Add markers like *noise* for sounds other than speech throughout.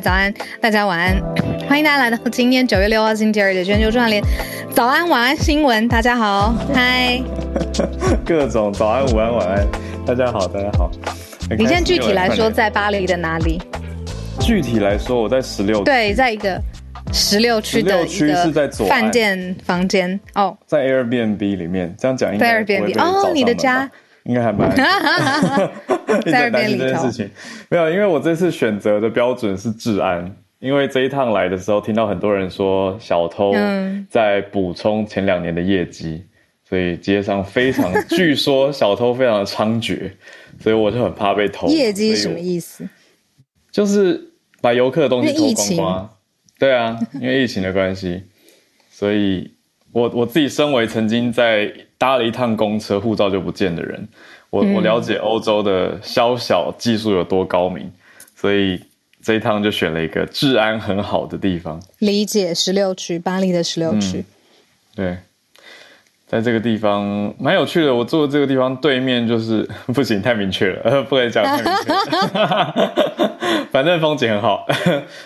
早安，大家晚安，*coughs* 欢迎大家来到今天九月六号星期二的全球串联早安晚安新闻。大家好，嗨，各种早安午安晚安，大家好，大家好。你现在具体来说在巴黎的哪里？具体来说，我在十六，对，在一个十六区的一个饭店房间。哦，在 Airbnb 里面，这样讲应该在 Airbnb 哦，你的家。应该还蛮 *laughs* 在担心这件事情，没有，因为我这次选择的标准是治安，因为这一趟来的时候听到很多人说小偷在补充前两年的业绩，所以街上非常，据说小偷非常的猖獗，所以我就很怕被偷。业绩什么意思？就是把游客的东西偷光光。对啊，因为疫情的关系，所以。我我自己身为曾经在搭了一趟公车，护照就不见的人，我我了解欧洲的宵小技术有多高明，所以这一趟就选了一个治安很好的地方。理解十六区，巴黎的十六区。对，在这个地方蛮有趣的。我住的这个地方对面就是 *laughs* 不行，太明确了，*laughs* 不可以讲太明确。*laughs* 反正风景很好，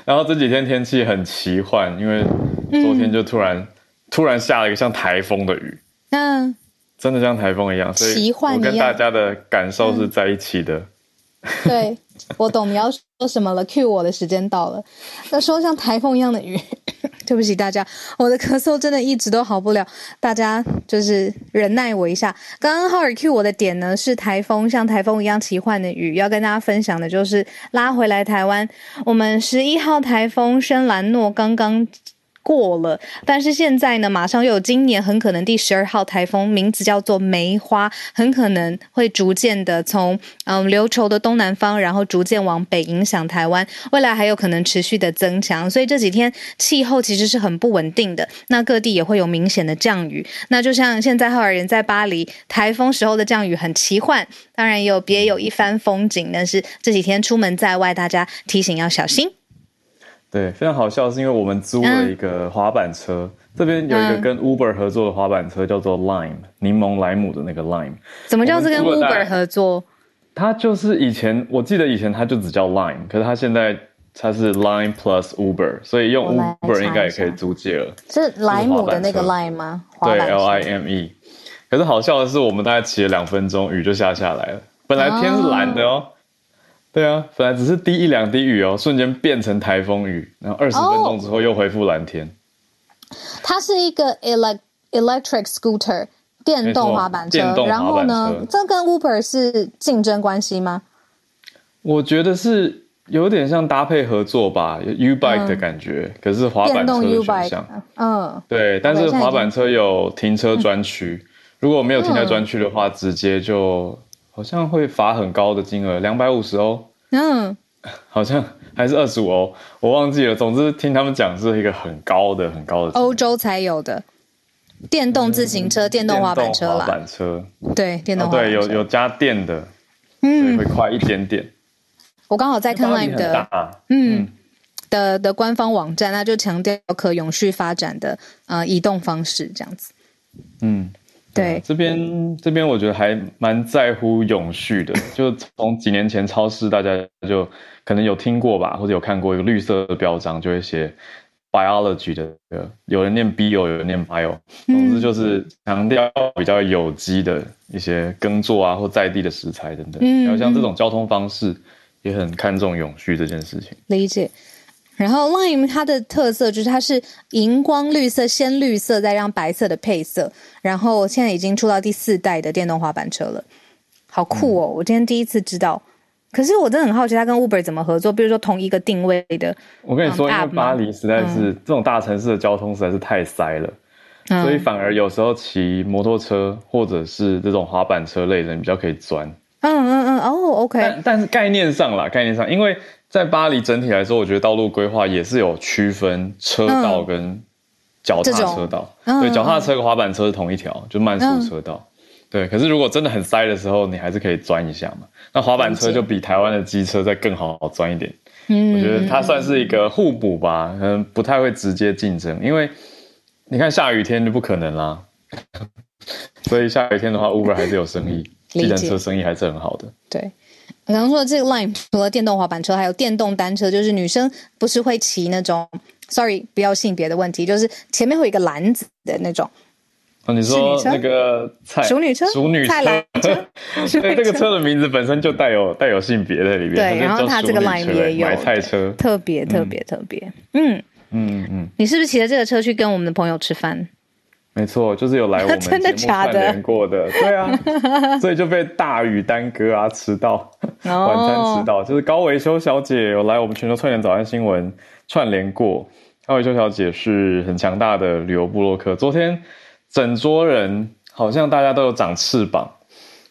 然后这几天天气很奇幻，因为昨天就突然。嗯突然下了一个像台风的雨，嗯，真的像台风一样，所以我跟大家的感受是在一起的。嗯、对，我懂你要说什么了，cue 我的时间到了。那说像台风一样的雨，*laughs* 对不起大家，我的咳嗽真的一直都好不了，大家就是忍耐我一下。刚刚浩尔 cue 我的点呢是台风，像台风一样奇幻的雨，要跟大家分享的就是拉回来台湾，我们十一号台风深蓝诺刚刚。过了，但是现在呢，马上又有今年很可能第十二号台风，名字叫做梅花，很可能会逐渐的从嗯琉球的东南方，然后逐渐往北影响台湾，未来还有可能持续的增强，所以这几天气候其实是很不稳定的，那各地也会有明显的降雨，那就像现在赫尔人在巴黎，台风时候的降雨很奇幻，当然也有别有一番风景，但是这几天出门在外，大家提醒要小心。对，非常好笑，是因为我们租了一个滑板车，嗯、这边有一个跟 Uber 合作的滑板车，叫做 Lime，柠檬莱姆的那个 Lime。怎么叫是跟 Uber 合作？它就是以前，我记得以前它就只叫 Lime，可是它现在它是 Lime Plus Uber，所以用 Uber 应该也可以租借了。是莱姆的那个 Lime 吗？对，L I M E。可是好笑的是，我们大概骑了两分钟，雨就下下来了。本来天是蓝的哦。对啊，本来只是滴一两滴雨哦，瞬间变成台风雨，然后二十分钟之后又恢复蓝天。Oh, 它是一个 elect electric scooter 电动滑板车，电动滑板车，然后呢，这跟 Uber 是竞争关系吗？我觉得是有点像搭配合作吧，U bike 的感觉，嗯、可是滑板车的选项，嗯，对，但是滑板车有停车专区，嗯、如果没有停车专区的话，直接就。好像会罚很高的金额，两百五十欧。嗯，*laughs* 好像还是二十五欧，我忘记了。总之听他们讲是一个很高的、很高的。欧洲才有的电动自行车、嗯、电动滑板车啦。滑板车，对，电动滑板车。对，有有加电的，嗯，会快一点点。我刚好在看 Lime 的，嗯，的的官方网站，那就强调可永续发展的呃移动方式这样子。嗯。对，这边这边我觉得还蛮在乎永续的，就从几年前超市大家就可能有听过吧，或者有看过一个绿色的标章，就会写 biology 的，有人念 bio，有人念 bio，总之就是强调比较有机的一些耕作啊，或在地的食材等等。嗯，然后像这种交通方式也很看重永续这件事情。理解。然后 Lime 它的特色就是它是荧光绿色、鲜绿色，再让白色的配色。然后现在已经出到第四代的电动滑板车了，好酷哦！嗯、我今天第一次知道。可是我真的很好奇，它跟 Uber 怎么合作？比如说同一个定位的，我跟你说，嗯、因为巴黎实在是、嗯、这种大城市的交通实在是太塞了，所以反而有时候骑摩托车或者是这种滑板车类的人比较可以钻。嗯嗯嗯，哦，OK。但但是概念上啦，概念上，因为在巴黎整体来说，我觉得道路规划也是有区分车道跟脚踏车道。嗯、对，脚踏车和滑板车是同一条，就慢速车道。嗯、对，可是如果真的很塞的时候，你还是可以钻一下嘛。那滑板车就比台湾的机车再更好钻一点。嗯，我觉得它算是一个互补吧，可能不太会直接竞争，因为你看下雨天就不可能啦。*laughs* 所以下雨天的话，Uber 还是有生意，计程车生意还是很好的。对，我刚刚说的这个 line 除了电动滑板车，还有电动单车，就是女生不是会骑那种，Sorry，不要性别的问题，就是前面会有一个篮子的那种。哦，你说那个菜熟女车，熟女菜篮车，*laughs* 对，这个车的名字本身就带有带有性别在里面。对，然后它这个 line 也有买菜车，特别特别特别。嗯嗯嗯，你是不是骑着这个车去跟我们的朋友吃饭？没错，就是有来我们 *laughs* 节目串联过的，的对啊，*laughs* 所以就被大雨耽搁啊，迟到，晚餐迟到。就是高维修小姐有来我们全球串联早安新闻串联过，高维修小姐是很强大的旅游部落客。昨天整桌人好像大家都有长翅膀，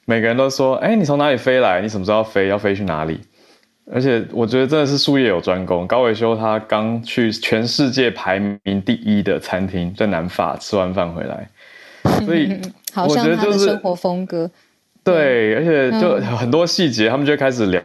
每个人都说：“哎，你从哪里飞来？你什么时候要飞？要飞去哪里？”而且我觉得真的是术业有专攻，高维修他刚去全世界排名第一的餐厅，在南法吃完饭回来，所以 *laughs* 我觉得就是生活风格。对，而且就很多细节，他们就开始聊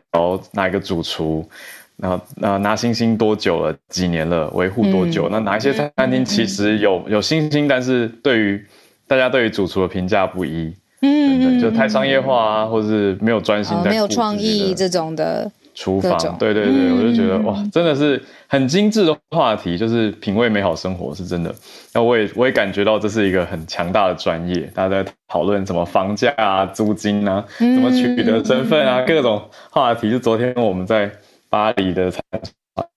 哪一个主厨，然后拿拿星星多久了，几年了，维护多久？那哪一些餐厅其实有有星星，但是对于大家对于主厨的评价不一，嗯，就太商业化啊，或者是没有专心，没有创意这种的。厨房，对对对，嗯、我就觉得哇，真的是很精致的话题，就是品味美好生活是真的。那我也我也感觉到这是一个很强大的专业，大家在讨论什么房价啊、租金啊、怎么取得身份啊，嗯、各种话题。就昨天我们在巴黎的餐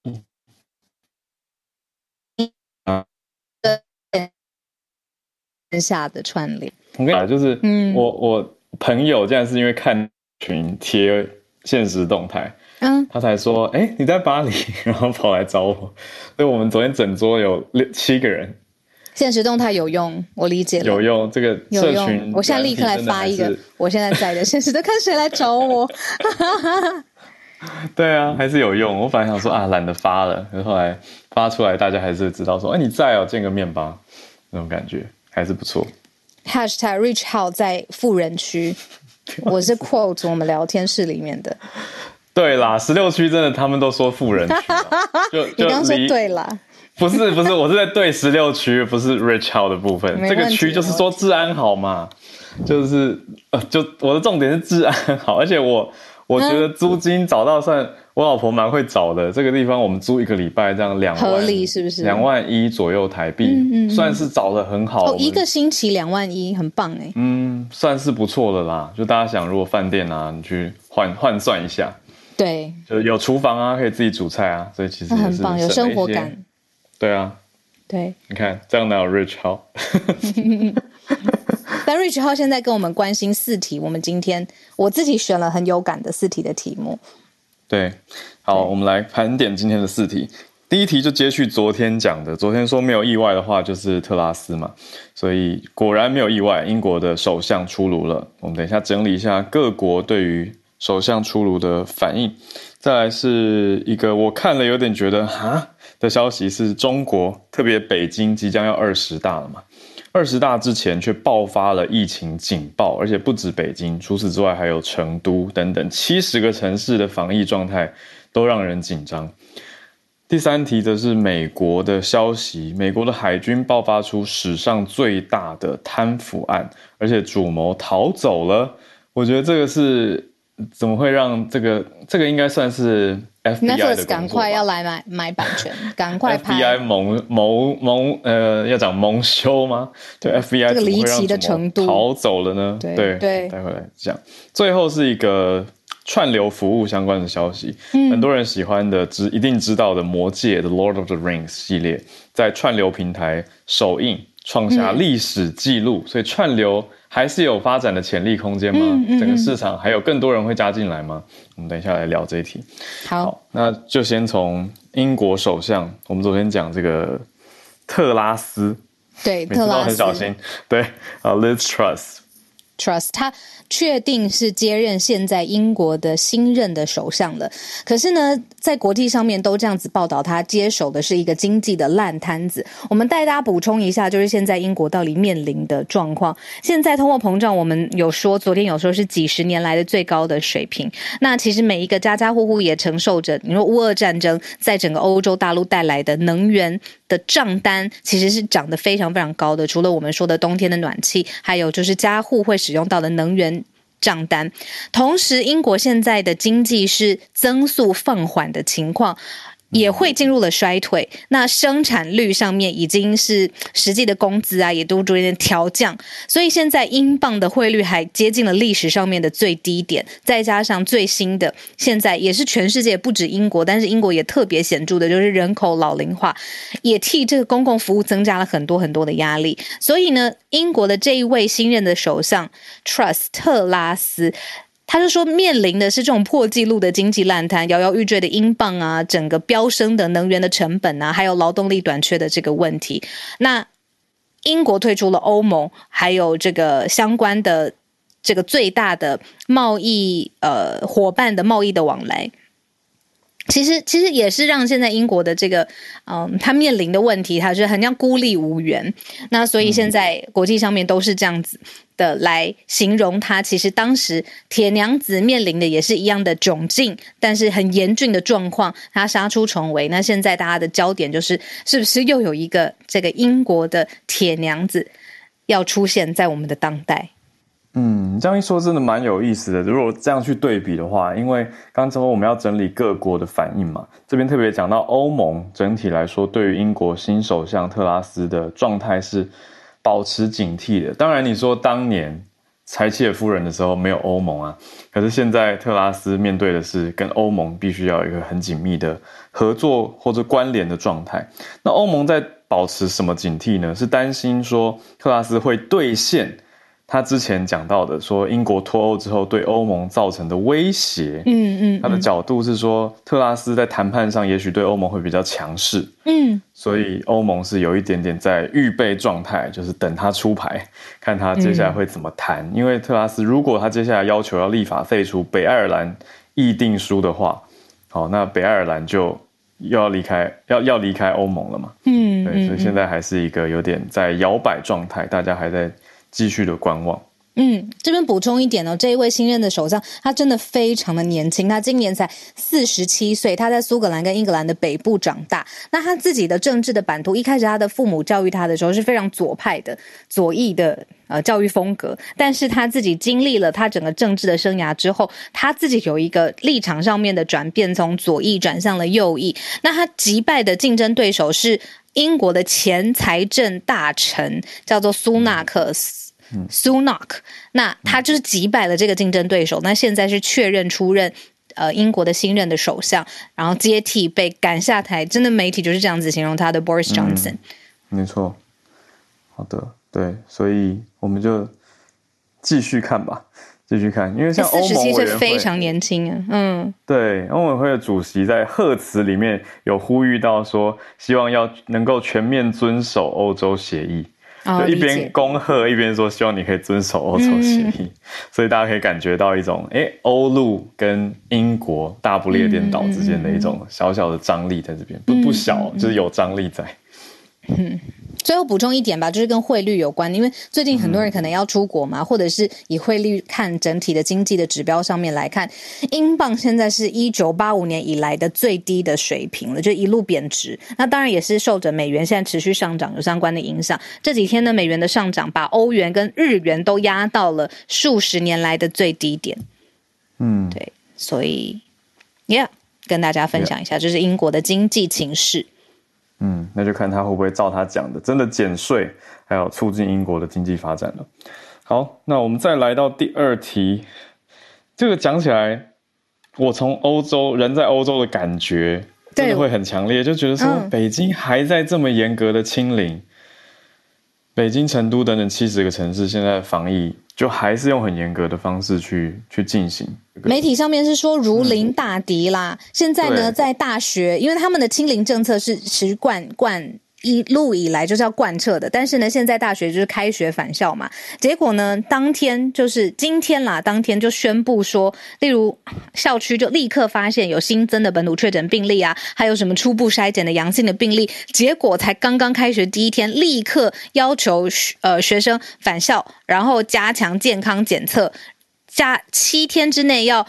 厅啊，线下的串联，我跟你讲，就是我我朋友竟然是因为看群贴现实动态。嗯，他才说，哎、欸，你在巴黎，*laughs* 然后跑来找我，所以我们昨天整桌有六七个人。现实动态有用，我理解了。有用，这个社群有用。我现在立刻来发一个，我现在在的现实都，看谁来找我。*laughs* 对啊，还是有用。我本来想说啊，懒得发了，可是后来发出来，大家还是知道说，哎、欸，你在哦，见个面吧，那种感觉还是不错。Hashtag Rich Hao 在富人区，*laughs* 我是 quote 我们聊天室里面的。对啦，十六区真的，他们都说富人区。*laughs* 就就你刚说对啦，不是不是，我是在对十六区，不是 Rich Hao 的部分。这个区就是说治安好嘛，就是呃，就我的重点是治安好，而且我我觉得租金找到算，嗯、我老婆蛮会找的。这个地方我们租一个礼拜这样两万，合理是不是？两万一左右台币，嗯嗯嗯算是找的很好。哦，一个星期两万一，很棒哎。嗯，算是不错的啦。就大家想，如果饭店啊，你去换换算一下。对，就有厨房啊，可以自己煮菜啊，所以其实很棒，有生活感。对啊，对，你看这样哪有 Rich Hao？*laughs* 但 Rich Hao 现在跟我们关心四题，我们今天我自己选了很有感的四题的题目。对，好，我们来盘点今天的四题。第一题就接续昨天讲的，昨天说没有意外的话就是特拉斯嘛，所以果然没有意外，英国的首相出炉了。我们等一下整理一下各国对于。首相出炉的反应，再来是一个我看了有点觉得哈的消息，是中国特别北京即将要二十大了嘛？二十大之前却爆发了疫情警报，而且不止北京，除此之外还有成都等等七十个城市的防疫状态都让人紧张。第三题则是美国的消息，美国的海军爆发出史上最大的贪腐案，而且主谋逃走了。我觉得这个是。怎么会让这个这个应该算是 FBI 的赶快要来买买版权，*laughs* 赶快拍 FBI 蒙蒙蒙呃要讲蒙羞吗？对，FBI 这个离奇的程度逃走了呢？对对，对待会来讲。最后是一个串流服务相关的消息，嗯、很多人喜欢的知一定知道的《魔戒》的 Lord of the Rings 系列，在串流平台首映创下历史记录，嗯、所以串流。还是有发展的潜力空间吗？嗯嗯、整个市场还有更多人会加进来吗？我们等一下来聊这一题。好，好，那就先从英国首相，我们昨天讲这个特拉斯，对，每次都很小心，对，啊，Liz Truss，Trust，他确定是接任现在英国的新任的首相了。可是呢，在国际上面都这样子报道，他接手的是一个经济的烂摊子。我们带大家补充一下，就是现在英国到底面临的状况。现在通货膨胀，我们有说，昨天有说是几十年来的最高的水平。那其实每一个家家户户也承受着，你说乌俄战争在整个欧洲大陆带来的能源的账单，其实是涨得非常非常高的。除了我们说的冬天的暖气，还有就是家户会。使用到的能源账单，同时英国现在的经济是增速放缓的情况。也会进入了衰退，那生产率上面已经是实际的工资啊，也都逐渐调降，所以现在英镑的汇率还接近了历史上面的最低点，再加上最新的，现在也是全世界不止英国，但是英国也特别显著的就是人口老龄化，也替这个公共服务增加了很多很多的压力，所以呢，英国的这一位新任的首相 Trust 特拉斯。他就说，面临的是这种破纪录的经济烂摊、摇摇欲坠的英镑啊，整个飙升的能源的成本啊，还有劳动力短缺的这个问题。那英国退出了欧盟，还有这个相关的这个最大的贸易呃伙伴的贸易的往来。其实，其实也是让现在英国的这个，嗯，他面临的问题，他是很像孤立无援。那所以现在国际上面都是这样子的来形容他。其实当时铁娘子面临的也是一样的窘境，但是很严峻的状况，他杀出重围。那现在大家的焦点就是，是不是又有一个这个英国的铁娘子要出现在我们的当代？嗯，这样一说真的蛮有意思的。如果这样去对比的话，因为刚才我们要整理各国的反应嘛，这边特别讲到欧盟整体来说，对于英国新首相特拉斯的状态是保持警惕的。当然，你说当年柴切尔夫人的时候没有欧盟啊，可是现在特拉斯面对的是跟欧盟必须要有一个很紧密的合作或者关联的状态。那欧盟在保持什么警惕呢？是担心说特拉斯会兑现。他之前讲到的，说英国脱欧之后对欧盟造成的威胁，嗯嗯，他的角度是说，特拉斯在谈判上也许对欧盟会比较强势，嗯，所以欧盟是有一点点在预备状态，就是等他出牌，看他接下来会怎么谈。嗯、因为特拉斯如果他接下来要求要立法废除北爱尔兰议定书的话，好，那北爱尔兰就又要离开，要要离开欧盟了嘛，嗯，对，所以现在还是一个有点在摇摆状态，大家还在。继续的观望。嗯，这边补充一点哦，这一位新任的首相，他真的非常的年轻，他今年才四十七岁，他在苏格兰跟英格兰的北部长大。那他自己的政治的版图，一开始他的父母教育他的时候是非常左派的、左翼的呃教育风格，但是他自己经历了他整个政治的生涯之后，他自己有一个立场上面的转变，从左翼转向了右翼。那他击败的竞争对手是英国的前财政大臣，叫做苏纳克斯。苏纳克，那他就是击败了这个竞争对手，那现在是确认出任呃英国的新任的首相，然后接替被赶下台，真的媒体就是这样子形容他的 Boris Johnson。嗯，没错，好的，对，所以我们就继续看吧，继续看，因为像欧盟委员会，四十七岁非常年轻啊，嗯，对，欧盟委员会的主席在贺词里面有呼吁到说，希望要能够全面遵守欧洲协议。就一边恭贺一边说，希望你可以遵守欧洲协议，嗯、所以大家可以感觉到一种，哎，欧陆跟英国大不列颠岛之间的一种小小的张力在这边，不不小，就是有张力在。嗯，最后补充一点吧，就是跟汇率有关，因为最近很多人可能要出国嘛，嗯、或者是以汇率看整体的经济的指标上面来看，英镑现在是一九八五年以来的最低的水平了，就一路贬值。那当然也是受着美元现在持续上涨有相关的影响。这几天呢，美元的上涨把欧元跟日元都压到了数十年来的最低点。嗯，对，所以，Yeah，跟大家分享一下，这是英国的经济情势。嗯，那就看他会不会照他讲的，真的减税，还有促进英国的经济发展了。好，那我们再来到第二题，这个讲起来，我从欧洲人在欧洲的感觉真的会很强烈，就觉得说北京还在这么严格的清零，嗯、北京、成都等等七十个城市现在防疫。就还是用很严格的方式去去进行。媒体上面是说如临大敌啦。嗯、现在呢，在大学，因为他们的清零政策是持贯贯一路以来就是要贯彻的，但是呢，现在大学就是开学返校嘛，结果呢，当天就是今天啦，当天就宣布说，例如校区就立刻发现有新增的本土确诊病例啊，还有什么初步筛检的阳性的病例，结果才刚刚开学第一天，立刻要求呃学生返校，然后加强健康检测，加七天之内要。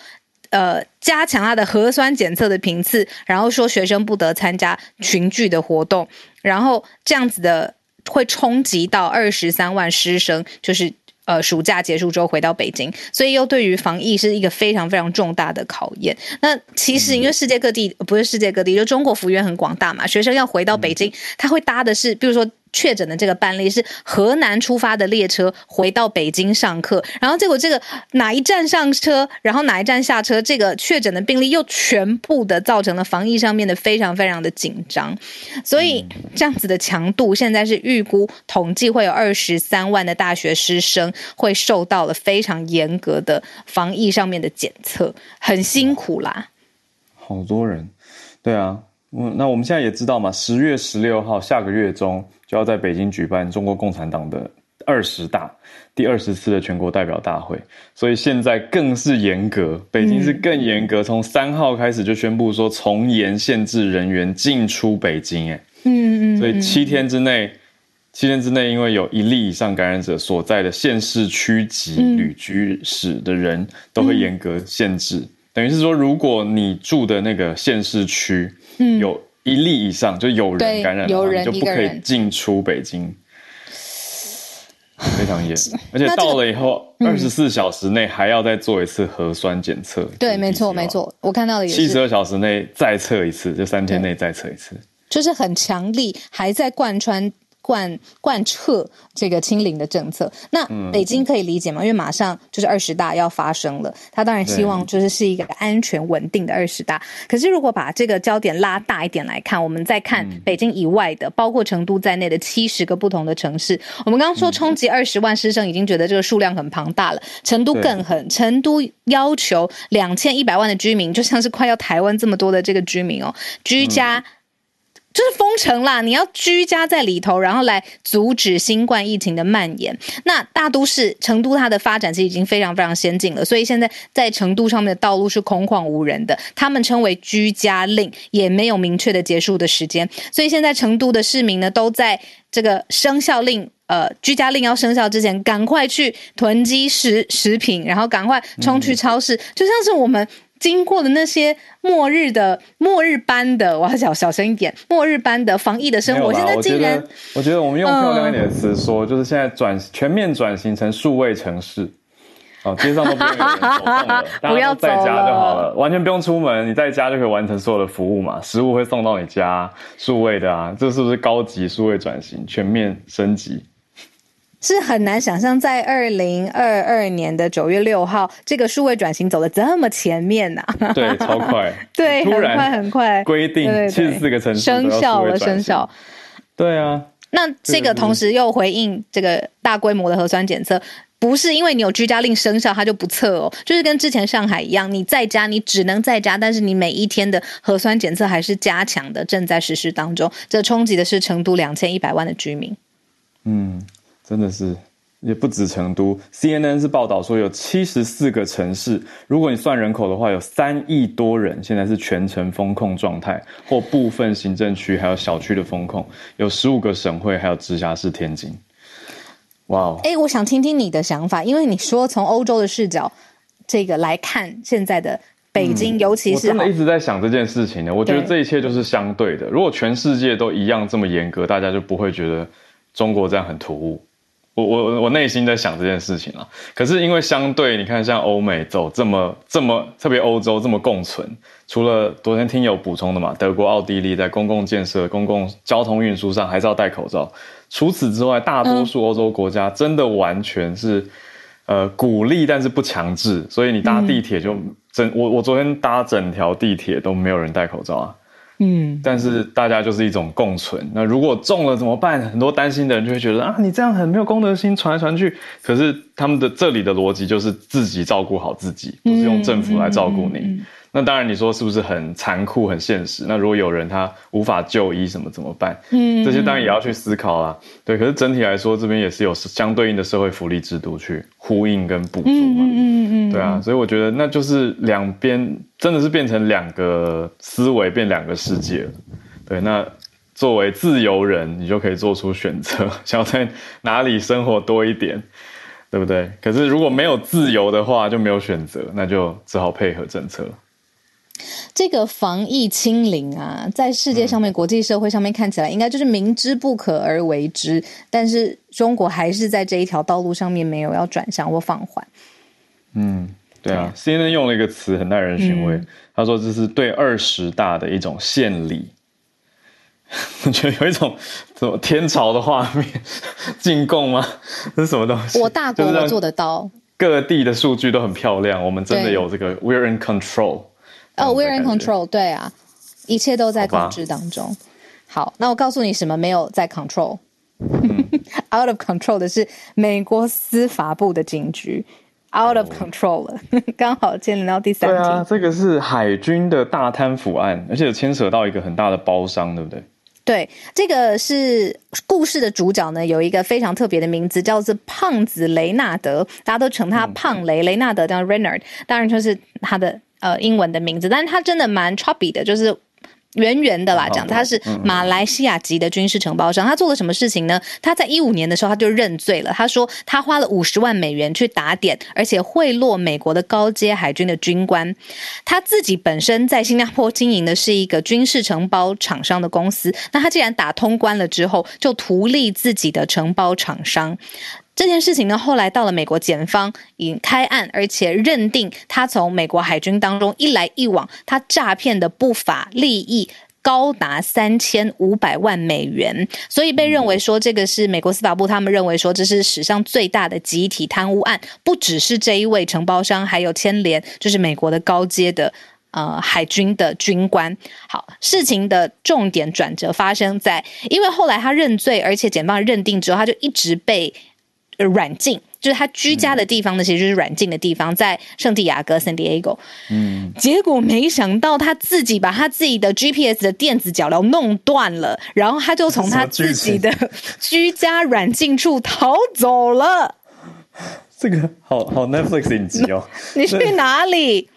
呃，加强他的核酸检测的频次，然后说学生不得参加群聚的活动，然后这样子的会冲击到二十三万师生，就是呃暑假结束之后回到北京，所以又对于防疫是一个非常非常重大的考验。那其实因为世界各地不是世界各地，就中国幅员很广大嘛，学生要回到北京，他会搭的是，比如说。确诊的这个班例是河南出发的列车回到北京上课，然后结果这个哪一站上车，然后哪一站下车，这个确诊的病例又全部的造成了防疫上面的非常非常的紧张，所以这样子的强度，现在是预估统计会有二十三万的大学师生会受到了非常严格的防疫上面的检测，很辛苦啦。好多人，对啊，嗯，那我们现在也知道嘛，十月十六号下个月中。就要在北京举办中国共产党的二十大，第二十次的全国代表大会，所以现在更是严格，北京是更严格，从三号开始就宣布说从严限制人员进出北京，哎，嗯嗯，所以七天之内，七天之内，因为有一例以上感染者所在的县市区级旅居史的人都会严格限制，等于是说，如果你住的那个县市区，嗯，有。一例以上就有人感染有人就不可以进出北京，非常严。*sighs* 而且到了以后，二十四小时内还要再做一次核酸检测。对，没错，没错，我看到的也是。七十二小时内再测一次，就三天内再测一次，就是很强力，还在贯穿。贯贯彻这个清零的政策，那北京可以理解吗？嗯、因为马上就是二十大要发生了，他当然希望就是是一个安全稳定的二十大。可是如果把这个焦点拉大一点来看，我们再看北京以外的，嗯、包括成都在内的七十个不同的城市，我们刚刚说冲击二十万师生，已经觉得这个数量很庞大了。成都更狠，成都要求两千一百万的居民，就像是快要台湾这么多的这个居民哦，居家。嗯就是封城啦，你要居家在里头，然后来阻止新冠疫情的蔓延。那大都市成都，它的发展其实已经非常非常先进了，所以现在在成都上面的道路是空旷无人的。他们称为居家令，也没有明确的结束的时间。所以现在成都的市民呢，都在这个生效令，呃，居家令要生效之前，赶快去囤积食食品，然后赶快冲去超市，就像是我们。经过的那些末日的末日般的，我要小小声一点，末日般的防疫的生活，现在竟然，我觉得我们用漂亮一点的词说，嗯、就是现在转全面转型成数位城市，哦，街上都不用有人走动了，*laughs* 大家在家就好了，完全不用出门，你在家就可以完成所有的服务嘛，食物会送到你家，数位的啊，这是不是高级数位转型，全面升级？是很难想象，在二零二二年的九月六号，这个数位转型走的这么前面呐、啊？对，超快，*laughs* 对，很快很快，规定七十四个城市生效了，生效。对啊，那这个同时又回应这个大规模的核酸检测，不是因为你有居家令生效，它就不测哦，就是跟之前上海一样，你在家你只能在家，但是你每一天的核酸检测还是加强的，正在实施当中。这冲击的是成都两千一百万的居民。嗯。真的是，也不止成都。CNN 是报道说，有七十四个城市，如果你算人口的话，有三亿多人现在是全程封控状态，或部分行政区还有小区的封控。有十五个省会，还有直辖市天津。哇哦！哎，我想听听你的想法，因为你说从欧洲的视角这个来看，现在的北京，嗯、尤其是我真的一直在想这件事情呢。我觉得这一切就是相对的。如果全世界都一样这么严格，大家就不会觉得中国这样很突兀。我我我内心在想这件事情啊，可是因为相对你看，像欧美走这么这么特别欧洲这么共存，除了昨天听友补充的嘛，德国、奥地利在公共建设、公共交通运输上还是要戴口罩。除此之外，大多数欧洲国家真的完全是呃鼓励，但是不强制，所以你搭地铁就整我我昨天搭整条地铁都没有人戴口罩啊。嗯，但是大家就是一种共存。那如果中了怎么办？很多担心的人就会觉得啊，你这样很没有公德心，传来传去。可是他们的这里的逻辑就是自己照顾好自己，不是用政府来照顾你。那当然，你说是不是很残酷、很现实？那如果有人他无法就医，什么怎么办？嗯，这些当然也要去思考啦。对，可是整体来说，这边也是有相对应的社会福利制度去呼应跟补助嘛。嗯嗯嗯，对啊，所以我觉得那就是两边真的是变成两个思维，变两个世界了。对，那作为自由人，你就可以做出选择，想要在哪里生活多一点。对不对？可是如果没有自由的话，就没有选择，那就只好配合政策。这个防疫清零啊，在世界上面、国际社会上面看起来，应该就是明知不可而为之。但是中国还是在这一条道路上面没有要转向或放缓。嗯，对啊。CNN 用了一个词很耐人寻味，嗯、他说这是对二十大的一种献礼。*laughs* 我觉得有一种什么天朝的画面，进贡吗？*laughs* 这是什么东西？我大国我做得到。各地的数据都很漂亮，我们真的有这个 “we're in control”。哦、oh,，“we're in control”，对啊，一切都在控制当中。好，好，那我告诉你，什么没有在 control？out、嗯、*laughs* of control 的是美国司法部的警局，out of control 了。*laughs* 刚、oh. 好牵连到第三题。对啊，这个是海军的大贪腐案，而且牵扯到一个很大的包商，对不对？对，这个是故事的主角呢，有一个非常特别的名字，叫做胖子雷纳德，大家都称他胖雷。嗯、雷纳德叫 Renard，当然就是他的呃英文的名字，但是他真的蛮 chubby 的，就是。圆圆的啦，讲他是马来西亚籍的军事承包商，他做了什么事情呢？他在一五年的时候他就认罪了，他说他花了五十万美元去打点，而且贿赂美国的高阶海军的军官。他自己本身在新加坡经营的是一个军事承包厂商的公司，那他既然打通关了之后，就图利自己的承包厂商。这件事情呢，后来到了美国检方已经开案，而且认定他从美国海军当中一来一往，他诈骗的不法利益高达三千五百万美元，所以被认为说这个是美国司法部他们认为说这是史上最大的集体贪污案，不只是这一位承包商，还有牵连就是美国的高阶的呃海军的军官。好，事情的重点转折发生在，因为后来他认罪，而且检方认定之后，他就一直被。软禁，就是他居家的地方呢，其实就是软禁的地方，在圣地亚哥 （San Diego）。嗯，结果没想到他自己把他自己的 GPS 的电子脚镣弄断了，然后他就从他自己的 *laughs* 居家软禁处逃走了。这个好好 Netflix 影集哦！*laughs* 你去哪里？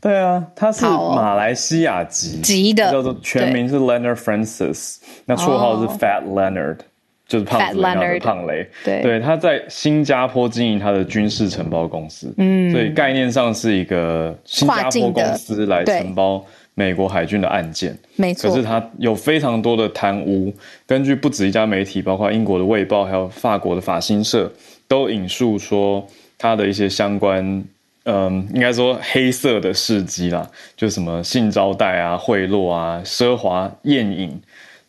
对啊，他是马来西亚籍籍的，叫做全名是 Leonard Francis，那绰号是 Fat Leonard。就是胖子，叫做胖雷。对，对，他在新加坡经营他的军事承包公司，嗯，所以概念上是一个新加坡公司来承包美国海军的案件，没错。可是他有非常多的贪污，根据不止一家媒体，包括英国的《卫报》还有法国的法新社，都引述说他的一些相关，嗯，应该说黑色的事迹啦，就什么性招待啊、贿赂啊、奢华宴饮。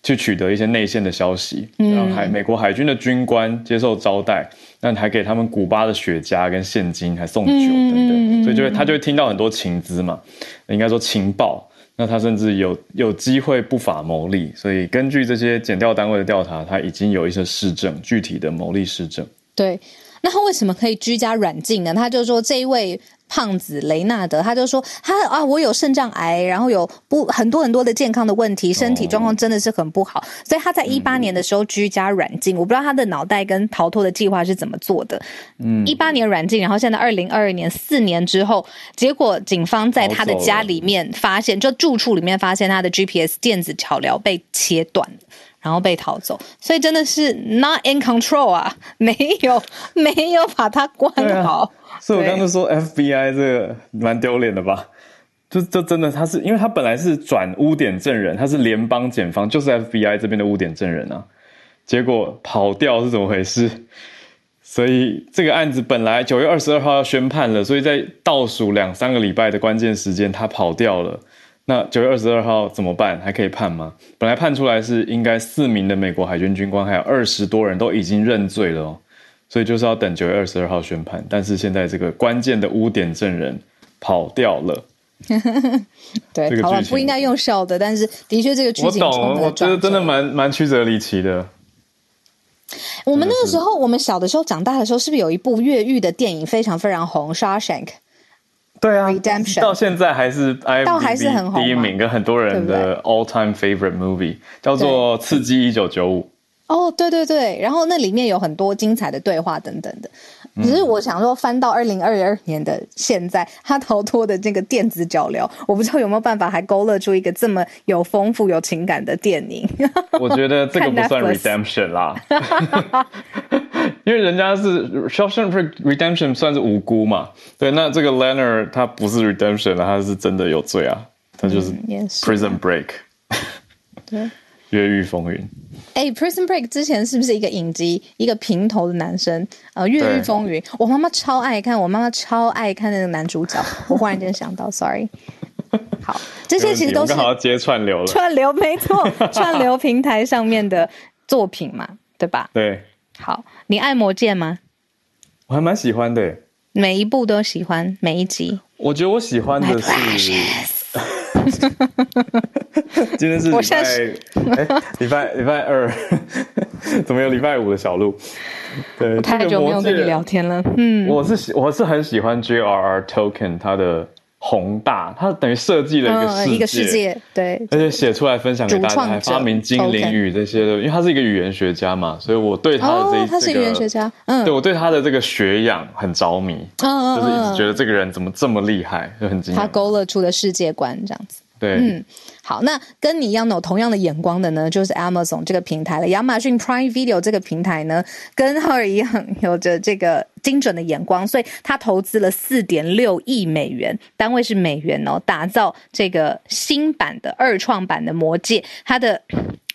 去取得一些内线的消息，然后海美国海军的军官接受招待，那还给他们古巴的雪茄跟现金，还送酒等等，所以就会他就会听到很多情资嘛，应该说情报。那他甚至有有机会不法牟利，所以根据这些检调单位的调查，他已经有一些市政，具体的牟利市政。对，那他为什么可以居家软禁呢？他就说这一位。胖子雷纳德，他就说他啊，我有肾脏癌，然后有不很多很多的健康的问题，身体状况真的是很不好，所以他在一八年的时候居家软禁。我不知道他的脑袋跟逃脱的计划是怎么做的。嗯，一八年软禁，然后现在二零二二年四年之后，结果警方在他的家里面发现，就住处里面发现他的 GPS 电子桥梁被切断，然后被逃走，所以真的是 not in control 啊，*laughs* 没有没有把他关好。所以，我刚才说 FBI 这个蛮丢脸的吧？就就真的，他是因为他本来是转污点证人，他是联邦检方，就是 FBI 这边的污点证人啊。结果跑掉是怎么回事？所以这个案子本来九月二十二号要宣判了，所以在倒数两三个礼拜的关键时间，他跑掉了。那九月二十二号怎么办？还可以判吗？本来判出来是应该四名的美国海军军官，还有二十多人都已经认罪了哦。所以就是要等九月二十二号宣判，但是现在这个关键的污点证人跑掉了。*laughs* 对，这个好不应该用笑的，但是的确这个剧情我懂，我觉得真的蛮蛮曲折离奇的。我们那个时候，我们小的时候长大的时候，是不是有一部越狱的电影非常非常红？《Shawshank》对啊，Redemption 到现在还是 IMDb 还是很第一名，跟很多人的 all time favorite movie 叫做《刺激一九九五》。哦，对对对，然后那里面有很多精彩的对话等等的。只是我想说，翻到二零二二年的现在，他逃脱的这个电子脚镣，我不知道有没有办法还勾勒出一个这么有丰富、有情感的电影。我觉得这个不算 redemption 啦，*laughs* 因为人家是 Shawshank Redemption 算是无辜嘛。对，那这个 Leonard 他不是 redemption 了他是真的有罪啊，他就是 Prison Break。*laughs* 对。越狱风云，哎，欸，Prison Break 之前是不是一个影集？一个平头的男生，呃，越狱风云，我妈妈超爱看，我妈妈超爱看那个男主角。*laughs* 我忽然间想到，Sorry，好，这些其实都是刚好接串流了，串流没错，*laughs* 串流平台上面的作品嘛，对吧？对，好，你爱魔戒吗？我还蛮喜欢的，每一部都喜欢，每一集。我觉得我喜欢的是。*laughs* 今天是礼拜哎，礼拜礼拜二，*laughs* 怎么有礼拜五的小鹿？对，太久没有跟你聊天了。嗯，我是喜我是很喜欢 J.R.R. Tolkien 它的宏大，他等于设计了一个世界，嗯、一个世界对，而且写出来分享给大家，还发明精灵语这些的，因为他是一个语言学家嘛，所以我对他的这一、哦、他是语言学家，嗯，对我对他的这个学养很着迷，嗯，就是一直觉得这个人怎么这么厉害，就很惊讶。他勾勒出的世界观这样子。嗯，好，那跟你一样有同样的眼光的呢，就是 Amazon 这个平台了。亚马逊 Prime Video 这个平台呢，跟浩尔一样 *laughs* 有着这个精准的眼光，所以他投资了四点六亿美元，单位是美元哦，打造这个新版的二创版的《魔戒》，它的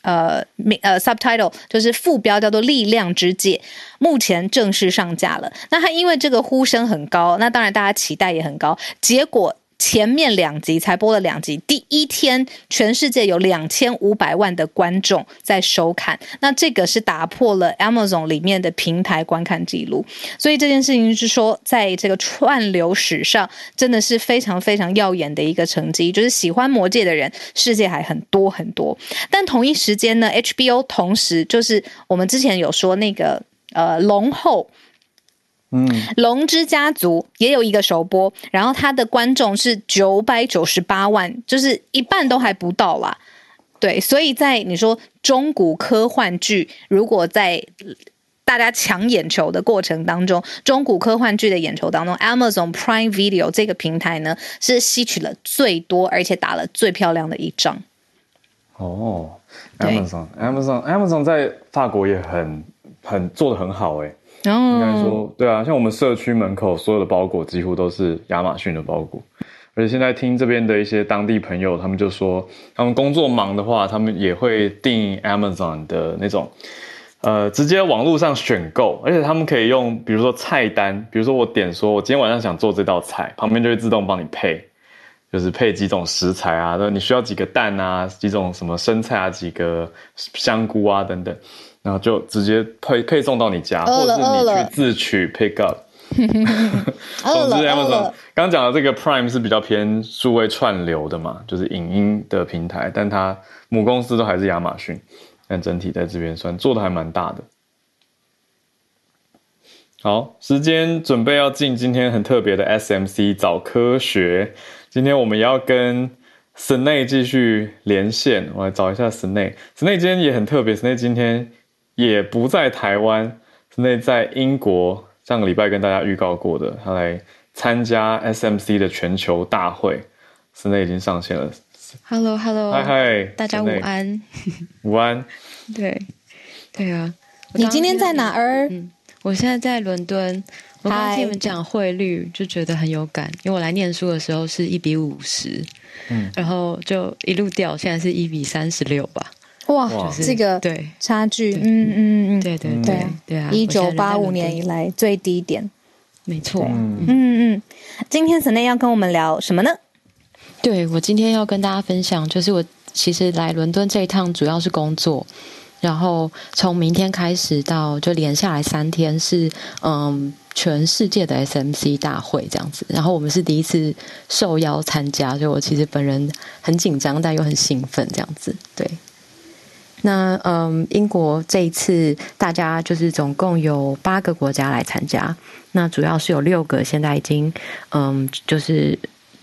呃呃 Subtitle 就是副标叫做《力量之戒》，目前正式上架了。那它因为这个呼声很高，那当然大家期待也很高，结果。前面两集才播了两集，第一天全世界有两千五百万的观众在收看，那这个是打破了 Amazon 里面的平台观看记录，所以这件事情是说，在这个串流史上真的是非常非常耀眼的一个成绩，就是喜欢魔戒的人世界还很多很多，但同一时间呢，HBO 同时就是我们之前有说那个呃龙后。嗯，龙之家族也有一个首播，然后它的观众是九百九十八万，就是一半都还不到啦。对，所以在你说中古科幻剧，如果在大家抢眼球的过程当中，中古科幻剧的眼球当中，Amazon Prime Video 这个平台呢是吸取了最多，而且打了最漂亮的一仗。哦，Amazon，Amazon，Amazon 在法国也很很做的很好应该说，对啊，像我们社区门口所有的包裹几乎都是亚马逊的包裹，而且现在听这边的一些当地朋友，他们就说，他们工作忙的话，他们也会订 Amazon 的那种，呃，直接网络上选购，而且他们可以用，比如说菜单，比如说我点说，我今天晚上想做这道菜，旁边就会自动帮你配，就是配几种食材啊，对，你需要几个蛋啊，几种什么生菜啊，几个香菇啊等等。然后就直接配配送到你家，或者是你去自取 pick up。*laughs* 总之，Amazon 刚讲的这个 Prime 是比较偏数位串流的嘛，就是影音的平台，但它母公司都还是亚马逊，但整体在这边算做的还蛮大的。好，时间准备要进今天很特别的 SMC 早科学，今天我们要跟 Snay 继续连线，我来找一下 Snay。Snay 今天也很特别，Snay 今天。也不在台湾，那在英国。上个礼拜跟大家预告过的，他来参加 SMC 的全球大会，现在已经上线了。Hello，Hello，嗨嗨，大家午安，午安。*laughs* 对，对啊。你今天在哪儿？嗯，我现在在伦敦。我刚刚听你们讲汇率，就觉得很有感，因为我来念书的时候是一比五十，嗯，然后就一路掉，现在是一比三十六吧。哇，这个对。差距，嗯嗯嗯，对对对对。啊！一九八五年以来最低点，没错。嗯。嗯，今天 Snae 要跟我们聊什么呢？对，我今天要跟大家分享，就是我其实来伦敦这一趟主要是工作，然后从明天开始到就连下来三天是嗯全世界的 SMC 大会这样子，然后我们是第一次受邀参加，所以我其实本人很紧张，但又很兴奋这样子，对。那嗯，英国这一次大家就是总共有八个国家来参加，那主要是有六个现在已经嗯，就是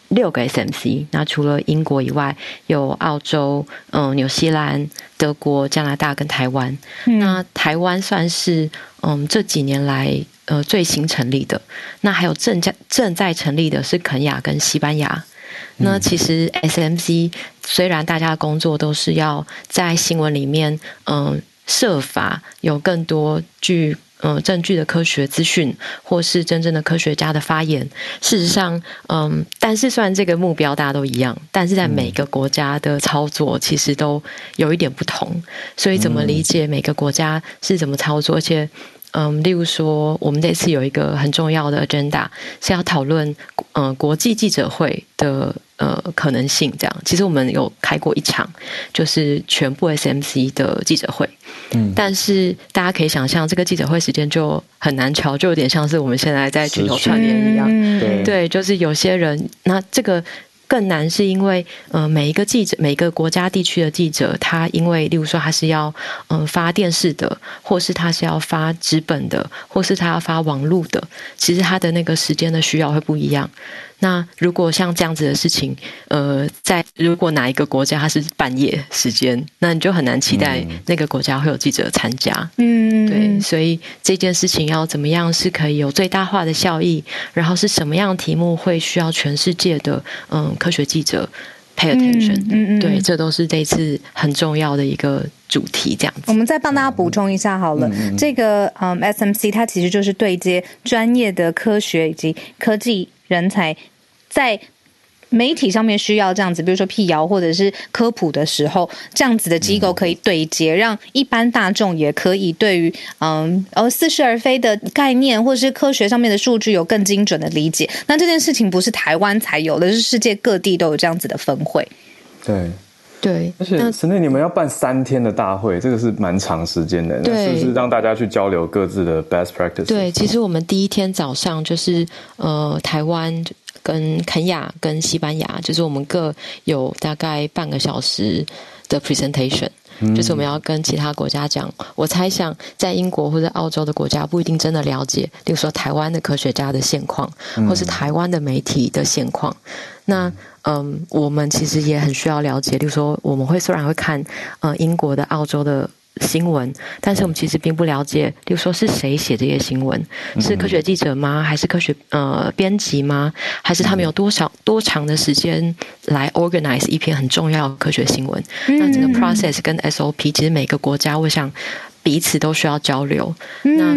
六个 SMC。那除了英国以外，有澳洲、嗯、纽西兰、德国、加拿大跟台湾。嗯、那台湾算是嗯这几年来呃最新成立的。那还有正在正在成立的是肯雅跟西班牙。那其实 SMC 虽然大家的工作都是要在新闻里面，嗯，设法有更多具嗯证据的科学资讯，或是真正的科学家的发言。事实上，嗯，但是虽然这个目标大家都一样，但是在每个国家的操作其实都有一点不同。所以，怎么理解每个国家是怎么操作？而且。嗯，例如说，我们这次有一个很重要的 agenda 是要讨论，嗯，国际记者会的呃可能性。这样，其实我们有开过一场，就是全部 SMC 的记者会。嗯，但是大家可以想象，这个记者会时间就很难乔，就有点像是我们现在在全球串联一样。嗯，对，就是有些人，那这个。更难是因为，呃，每一个记者，每个国家地区的记者，他因为，例如说他是要，嗯、发电视的，或是他是要发纸本的，或是他要发网络的，其实他的那个时间的需要会不一样。那如果像这样子的事情，呃，在如果哪一个国家它是半夜时间，那你就很难期待那个国家会有记者参加。嗯，对，所以这件事情要怎么样是可以有最大化的效益，然后是什么样的题目会需要全世界的嗯科学记者 pay attention。嗯嗯，嗯，对，这都是这一次很重要的一个主题。这样子，我们再帮大家补充一下好了，嗯、这个嗯 SMC 它其实就是对接专业的科学以及科技。人才在媒体上面需要这样子，比如说辟谣或者是科普的时候，这样子的机构可以对接，让一般大众也可以对于嗯呃似是而非的概念或者是科学上面的数据有更精准的理解。那这件事情不是台湾才有的，是世界各地都有这样子的分会。对。对，而且陈内你们要办三天的大会，这个是蛮长时间的，对，是不是让大家去交流各自的 best practice？对，其实我们第一天早上就是呃，台湾跟肯亚跟西班牙，就是我们各有大概半个小时的 presentation。就是我们要跟其他国家讲，我猜想在英国或者澳洲的国家不一定真的了解，例如说台湾的科学家的现况，或是台湾的媒体的现况。那嗯，我们其实也很需要了解，比如说我们会虽然会看呃英国的、澳洲的。新闻，但是我们其实并不了解，比如说是谁写这些新闻，是科学记者吗？还是科学呃编辑吗？还是他们有多少多长的时间来 organize 一篇很重要的科学新闻？那整个 process 跟 SOP，其实每个国家，我想。彼此都需要交流，那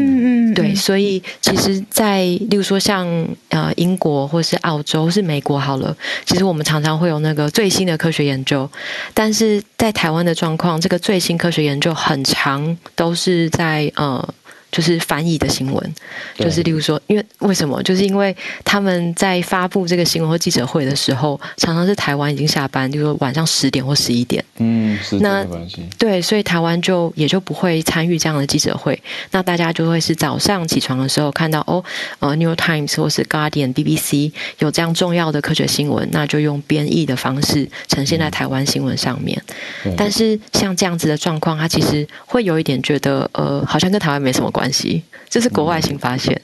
对，所以其实，在例如说像呃英国或是澳洲或是美国好了，其实我们常常会有那个最新的科学研究，但是在台湾的状况，这个最新科学研究很长都是在呃。就是翻译的新闻，就是例如说，因为为什么？就是因为他们在发布这个新闻或记者会的时候，常常是台湾已经下班，就是说晚上十点或十一点。嗯，是这个关系。对，所以台湾就也就不会参与这样的记者会。那大家就会是早上起床的时候看到哦，呃，《New York Times》或是《Guardian》、BBC 有这样重要的科学新闻，那就用编译的方式呈现在台湾新闻上面。嗯。但是像这样子的状况，他其实会有一点觉得，呃，好像跟台湾没什么关系。关系，这是国外新发现，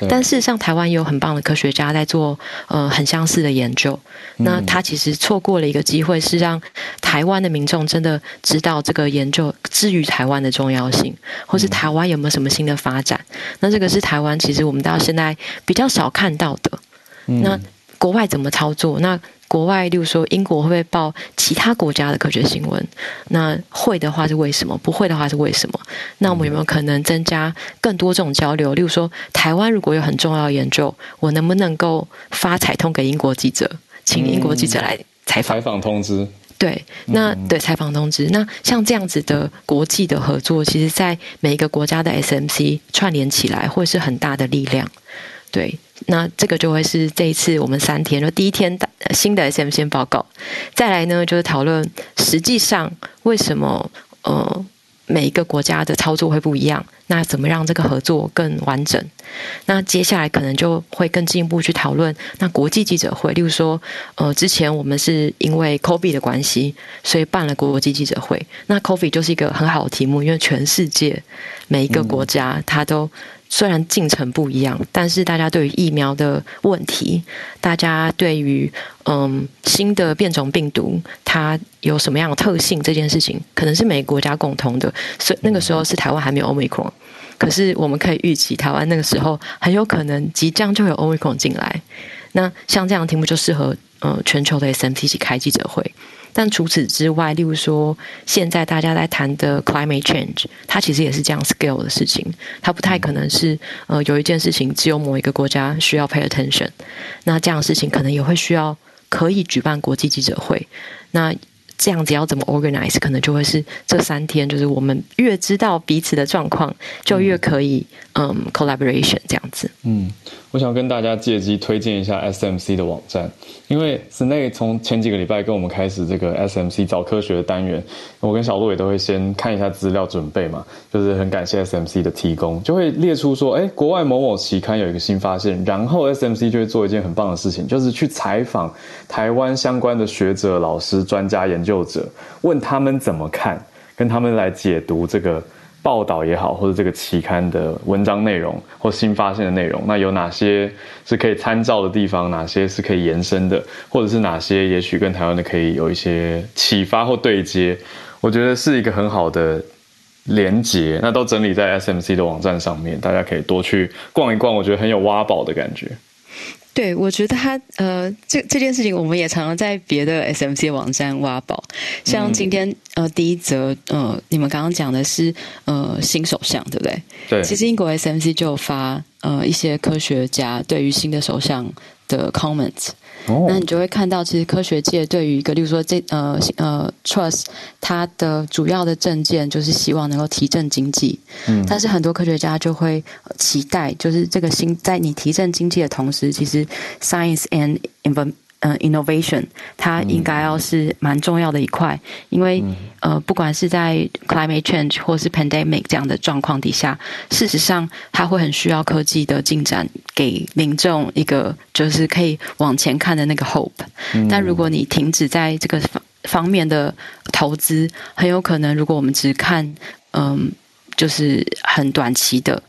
嗯、但事实上，台湾也有很棒的科学家在做呃很相似的研究。那他其实错过了一个机会，是让台湾的民众真的知道这个研究之于台湾的重要性，或是台湾有没有什么新的发展。那这个是台湾其实我们到现在比较少看到的。那国外怎么操作？那国外，例如说英国会不会报其他国家的科学新闻？那会的话是为什么？不会的话是为什么？那我们有没有可能增加更多这种交流？例如说，台湾如果有很重要的研究，我能不能够发彩通给英国记者，请英国记者来采访？采访通知。对，那对采访通知。那像这样子的国际的合作，其实在每一个国家的 SMC 串联起来，会是很大的力量。对。那这个就会是这一次我们三天，就第一天的新的 SM 先报告，再来呢就是讨论实际上为什么呃每一个国家的操作会不一样，那怎么让这个合作更完整？那接下来可能就会更进一步去讨论。那国际记者会，例如说，呃，之前我们是因为 COVID 的关系，所以办了国际记者会。那 COVID 就是一个很好的题目，因为全世界每一个国家它都。虽然进程不一样，但是大家对于疫苗的问题，大家对于嗯新的变种病毒它有什么样的特性这件事情，可能是每个国家共同的。所以那个时候是台湾还没有 Omicron，可是我们可以预期台湾那个时候很有可能即将就有 Omicron 进来。那像这样的题目就适合呃全球的 S M T 一起开记者会。但除此之外，例如说，现在大家在谈的 climate change，它其实也是这样 scale 的事情。它不太可能是呃有一件事情只有某一个国家需要 pay attention，那这样的事情可能也会需要可以举办国际记者会。那这样子要怎么 organize，可能就会是这三天，就是我们越知道彼此的状况，就越可以嗯 collaboration 这样子。嗯。我想跟大家借机推荐一下 SMC 的网站，因为 Snae 从前几个礼拜跟我们开始这个 SMC 早科学的单元，我跟小鹿也都会先看一下资料准备嘛，就是很感谢 SMC 的提供，就会列出说，哎，国外某某期刊有一个新发现，然后 SMC 就会做一件很棒的事情，就是去采访台湾相关的学者、老师、专家、研究者，问他们怎么看，跟他们来解读这个。报道也好，或者这个期刊的文章内容或新发现的内容，那有哪些是可以参照的地方？哪些是可以延伸的？或者是哪些也许跟台湾的可以有一些启发或对接？我觉得是一个很好的连结。那都整理在 SMC 的网站上面，大家可以多去逛一逛。我觉得很有挖宝的感觉。对，我觉得他呃，这这件事情，我们也常常在别的 SMC 网站挖宝。像今天呃，第一则呃，你们刚刚讲的是呃，新首相，对不对？对。其实英国 SMC 就有发呃一些科学家对于新的首相的那你就会看到，其实科学界对于一个，例如说这呃呃 trust，它的主要的证件就是希望能够提振经济。嗯，但是很多科学家就会期待，就是这个新在你提振经济的同时，其实 science and 嗯、呃、，innovation 它应该要是蛮重要的一块，因为、嗯、呃，不管是在 climate change 或是 pandemic 这样的状况底下，事实上它会很需要科技的进展，给民众一个就是可以往前看的那个 hope。嗯、但如果你停止在这个方方面的投资，很有可能如果我们只看嗯、呃，就是很短期的。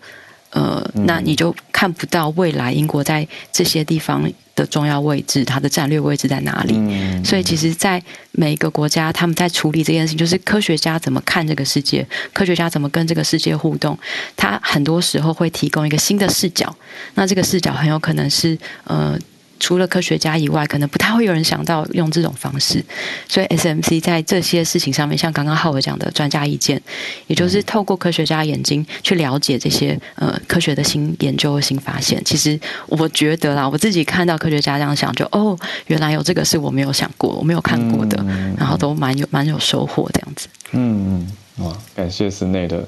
呃，那你就看不到未来英国在这些地方的重要位置，它的战略位置在哪里？嗯、所以，其实，在每一个国家，他们在处理这件事情，就是科学家怎么看这个世界，科学家怎么跟这个世界互动，他很多时候会提供一个新的视角。那这个视角很有可能是呃。除了科学家以外，可能不太会有人想到用这种方式。所以 SMC 在这些事情上面，像刚刚浩伟讲的专家意见，也就是透过科学家眼睛去了解这些呃科学的新研究和新发现。其实我觉得啦，我自己看到科学家这样想就，就哦，原来有这个是我没有想过、我没有看过的，嗯、然后都蛮有蛮有收获这样子。嗯嗯，哇，感谢 Snae 的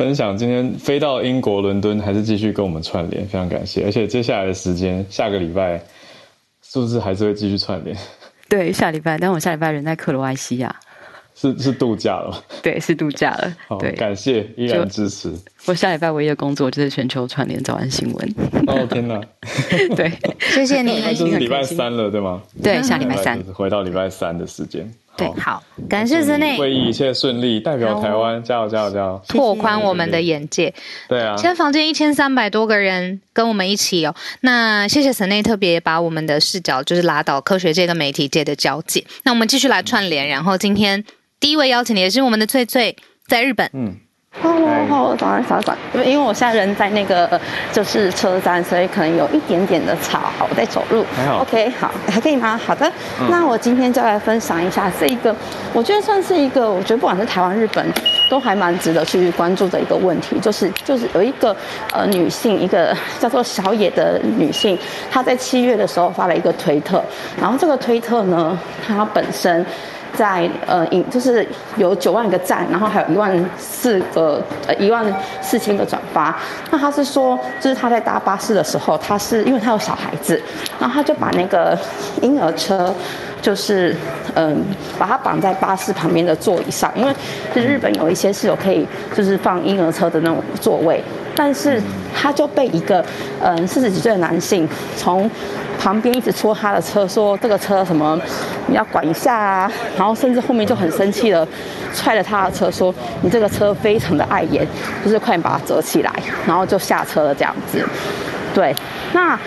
分享。今天飞到英国伦敦，还是继续跟我们串联，非常感谢。而且接下来的时间，下个礼拜。是不是还是会继续串联？对，下礼拜，但我下礼拜人在克罗埃西亚，是是度假了吗？对，是度假了。好，对，感谢，依然支持。我下礼拜唯一的工作就是全球串联早安新闻。哦天哪！*laughs* 对，谢谢你。那就是礼拜三了，对吗？对，下礼拜三，回到礼拜三的时间。对，好，感谢 Snae，会议一切顺利，代表台湾加油加油加油，拓宽我们的眼界。对啊，现在房间一千三百多个人跟我们一起哦。那谢谢 Snae 特别把我们的视角就是拉到科学界跟媒体界的交界。那我们继续来串联，然后今天第一位邀请的也是我们的翠翠，在日本。嗯。Hello，早上，早上。因为因为我现在人在那个就是车站，所以可能有一点点的吵。好，我在走路。还好。OK，好，还可以吗？好的。嗯、那我今天就来分享一下这一个，我觉得算是一个，我觉得不管是台湾、日本，都还蛮值得去关注的一个问题，就是就是有一个呃女性，一个 *laughs* 叫做小野的女性，她在七月的时候发了一个推特，然后这个推特呢，它本身。在呃，引就是有九万个赞，然后还有一万四个呃一万四千个转发。那他是说，就是他在搭巴士的时候，他是因为他有小孩子，然后他就把那个婴儿车就是嗯，把它绑在巴士旁边的座椅上，因为其实日本有一些是有可以就是放婴儿车的那种座位，但是他就被一个嗯四十几岁的男性从旁边一直戳他的车，说这个车什么你要管一下啊，然后甚至后面就很生气的踹了他的车，说你这个车非常的碍眼，就是快点把它折起来，然后就下车了这样子。对，那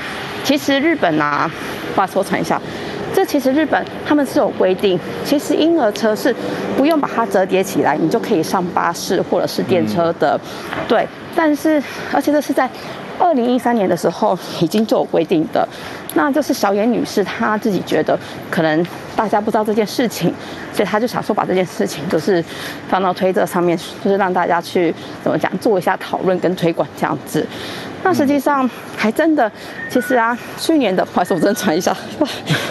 其实日本啊，话说传一下。这其实日本他们是有规定，其实婴儿车是不用把它折叠起来，你就可以上巴士或者是电车的，对。但是而且这是在二零一三年的时候已经就有规定的，那就是小野女士她自己觉得可能大家不知道这件事情，所以她就想说把这件事情就是放到推特上面，就是让大家去怎么讲做一下讨论跟推广这样子。那实际上还真的，其实啊，去年的，不好意思，我真的传一下，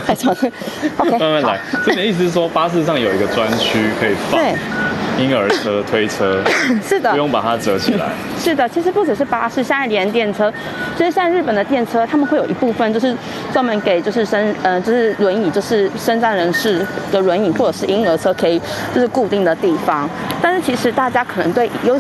太长了。OK，*laughs* 慢慢来。所以你的意思是说，巴士上有一个专区可以放婴儿车、推车，*laughs* 是的，不用把它折起来。*laughs* 是的，其实不只是巴士，现在连电车，就是像日本的电车，他们会有一部分就是专门给就是身呃就是轮椅，就是身障人士的轮椅或者是婴儿车可以就是固定的地方。但是其实大家可能对有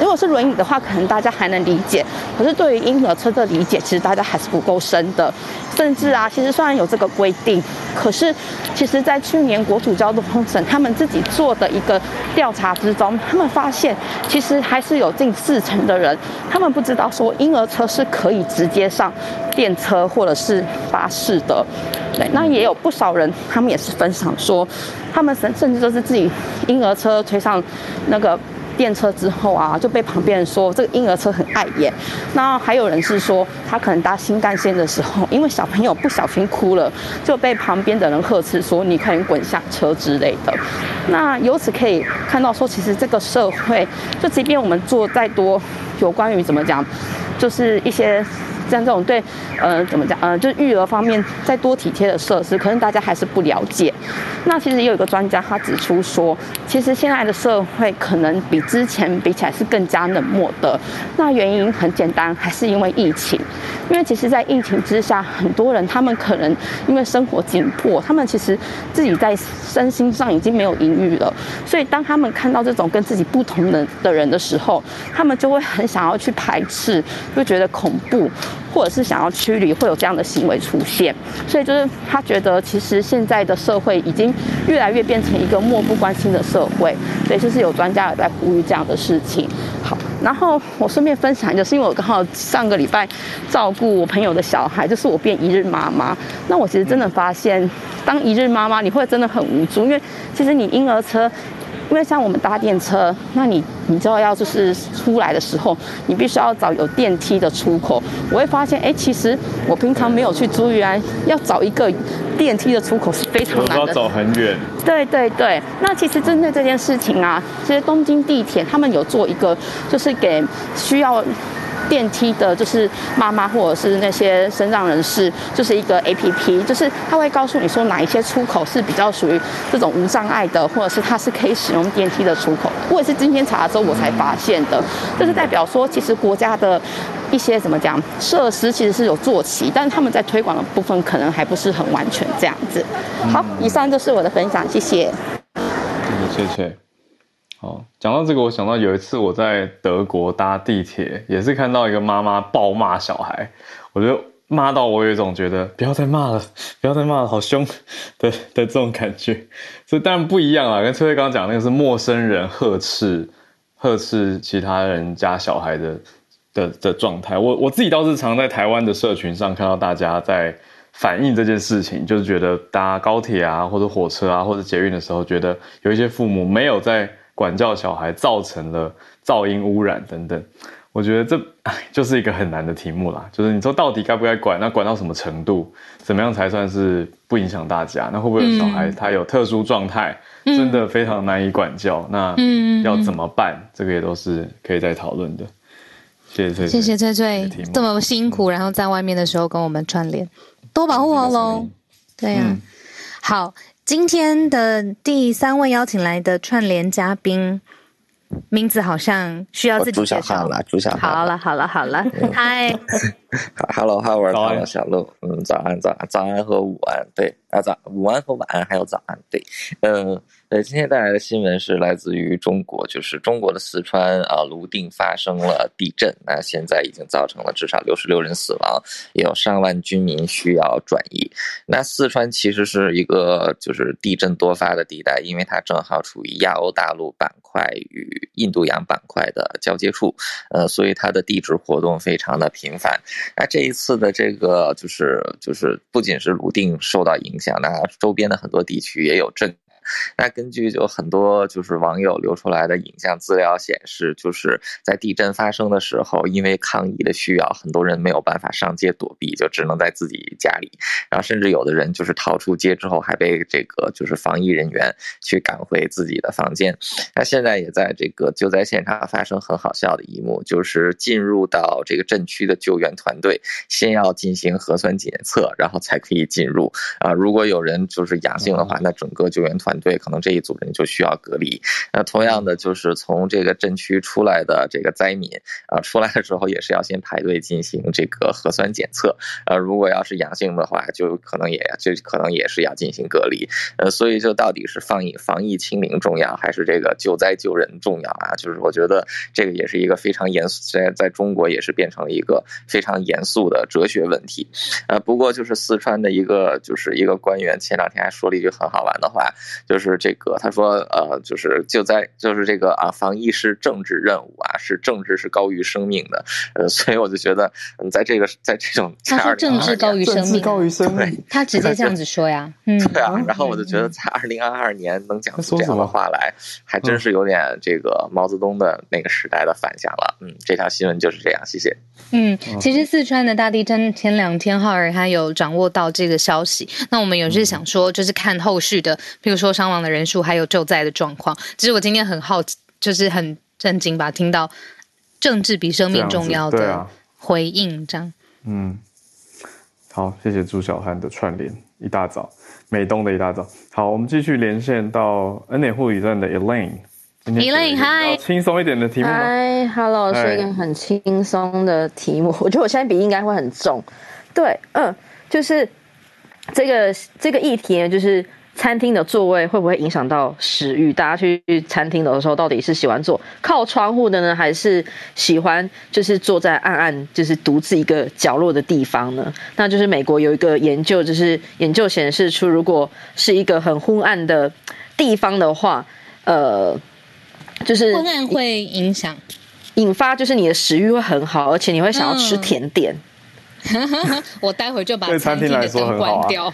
如果是轮椅的话，可能大家还能理解，可是对。对于婴儿车的理解，其实大家还是不够深的。甚至啊，其实虽然有这个规定，可是其实，在去年国土交通省他们自己做的一个调调查之中，他们发现，其实还是有近四成的人，他们不知道说婴儿车是可以直接上电车或者是巴士的。对，那也有不少人，他们也是分享说，他们甚甚至都是自己婴儿车推上那个。电车之后啊，就被旁边人说这个婴儿车很碍眼。那还有人是说，他可能搭新干线的时候，因为小朋友不小心哭了，就被旁边的人呵斥说：“你快点滚下车”之类的。那由此可以看到说，其实这个社会，就即便我们做再多有关于怎么讲，就是一些。像这种对，呃，怎么讲？呃，就是育儿方面再多体贴的设施，可能大家还是不了解。那其实也有一个专家他指出说，其实现在的社会可能比之前比起来是更加冷漠的。那原因很简单，还是因为疫情。因为其实，在疫情之下，很多人他们可能因为生活紧迫，他们其实自己在身心上已经没有盈余了。所以，当他们看到这种跟自己不同的的人的时候，他们就会很想要去排斥，就觉得恐怖。或者是想要驱离，会有这样的行为出现，所以就是他觉得，其实现在的社会已经越来越变成一个漠不关心的社会，所以就是有专家也在呼吁这样的事情。好，然后我顺便分享，就是因为我刚好上个礼拜照顾我朋友的小孩，就是我变一日妈妈，那我其实真的发现，当一日妈妈，你会真的很无助，因为其实你婴儿车。因为像我们搭电车，那你你知道要就是出来的时候，你必须要找有电梯的出口。我会发现，哎，其实我平常没有去注意啊，要找一个电梯的出口是非常难的。要走很远。对对对，那其实针对这件事情啊，其实东京地铁他们有做一个，就是给需要。电梯的，就是妈妈或者是那些身障人士，就是一个 APP，就是他会告诉你说哪一些出口是比较属于这种无障碍的，或者是它是可以使用电梯的出口。我也是今天查了之后我才发现的，就是代表说其实国家的一些怎么讲设施其实是有做齐，但是他们在推广的部分可能还不是很完全这样子。好，以上就是我的分享，谢谢。谢谢。好，讲到这个，我想到有一次我在德国搭地铁，也是看到一个妈妈暴骂小孩，我就骂到我有一种觉得不要再骂了，不要再骂了，好凶的的这种感觉。所以当然不一样啊，跟翠翠刚刚讲那个是陌生人呵斥呵斥其他人家小孩的的的状态。我我自己倒是常在台湾的社群上看到大家在反映这件事情，就是觉得搭高铁啊或者火车啊或者捷运的时候，觉得有一些父母没有在。管教小孩造成了噪音污染等等，我觉得这 *laughs* 就是一个很难的题目啦。就是你说到底该不该管？那管到什么程度？怎么样才算是不影响大家？那会不会有小孩他有特殊状态，真的非常难以管教？那要怎么办？这个也都是可以再讨论的。谢谢翠翠，谢谢翠翠这么辛苦，然后在外面的时候跟我们串联，多保护好喽。对呀、啊，好。今天的第三位邀请来的串联嘉宾，名字好像需要自己介绍。了。朱小好了，好了，好了，嗨，哈喽，*laughs* Howard，Hello，小鹿，嗯，早安，早安，早安和午安，对，啊，早午安和晚安还有早安，对，嗯。呃，呃今天带来的新闻是来自于中国，就是中国的四川啊，泸定发生了地震，那现在已经造成了至少六十六人死亡，也有上万居民需要转移。那四川其实是一个就是地震多发的地带，因为它正好处于亚欧大陆板块与印度洋板块的交接处，呃，所以它的地质活动非常的频繁。那这一次的这个就是就是不仅是泸定受到影响，那周边的很多地区也有震。那根据就很多就是网友留出来的影像资料显示，就是在地震发生的时候，因为抗议的需要，很多人没有办法上街躲避，就只能在自己家里。然后甚至有的人就是逃出街之后，还被这个就是防疫人员去赶回自己的房间。那现在也在这个救灾现场发生很好笑的一幕，就是进入到这个震区的救援团队，先要进行核酸检测，然后才可以进入。啊，如果有人就是阳性的话，那整个救援团。对，可能这一组人就需要隔离。那同样的，就是从这个震区出来的这个灾民啊，出来的时候也是要先排队进行这个核酸检测。呃，如果要是阳性的话，就可能也就可能也是要进行隔离。呃，所以就到底是防疫防疫清零重要，还是这个救灾救人重要啊？就是我觉得这个也是一个非常严肃，在在中国也是变成了一个非常严肃的哲学问题。呃，不过就是四川的一个就是一个官员前两天还说了一句很好玩的话。就是这个，他说，呃，就是就在，就是这个啊，防疫是政治任务啊，是政治是高于生命的，呃，所以我就觉得，嗯，在这个，在这种，他说政治高于生命，高于生命，对，他直接这样子说呀，*laughs* 嗯，对啊，然后我就觉得，在二零二二年能讲出这样的话来，还真是有点这个毛泽东的那个时代的反响了，嗯，这条新闻就是这样，谢谢。嗯，其实四川的大地震前两天浩尔他有掌握到这个消息，那我们有是想说，就是看后续的，比如说。伤亡的人数还有救灾的状况，其实我今天很好奇，就是很震惊吧，听到政治比生命重要的回应这样，这样、啊。嗯，好，谢谢朱小汉的串联，一大早，美东的一大早。好，我们继续连线到恩典护理站的 Elaine。Elaine，嗨，轻松一点的题目。嗨，Hello，是一个很轻松的题目。我觉得我现在比应该会很重。对，嗯，就是这个这个议题呢，就是。餐厅的座位会不会影响到食欲？大家去餐厅的时候，到底是喜欢坐靠窗户的呢，还是喜欢就是坐在暗暗就是独自一个角落的地方呢？那就是美国有一个研究，就是研究显示出，如果是一个很昏暗的地方的话，呃，就是昏暗会影响引发，就是你的食欲会很好，而且你会想要吃甜点。嗯、*laughs* 我待会就把餐厅的灯关掉。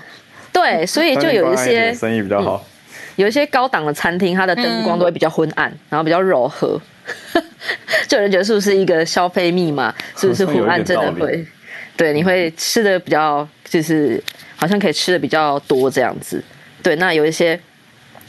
对，所以就有一些生意比较好，有一些高档的餐厅，它的灯光都会比较昏暗，然后比较柔和。*laughs* 就有人觉得是不是一个消费密码？是不是昏暗真的会？对，你会吃的比较，就是好像可以吃的比较多这样子。对，那有一些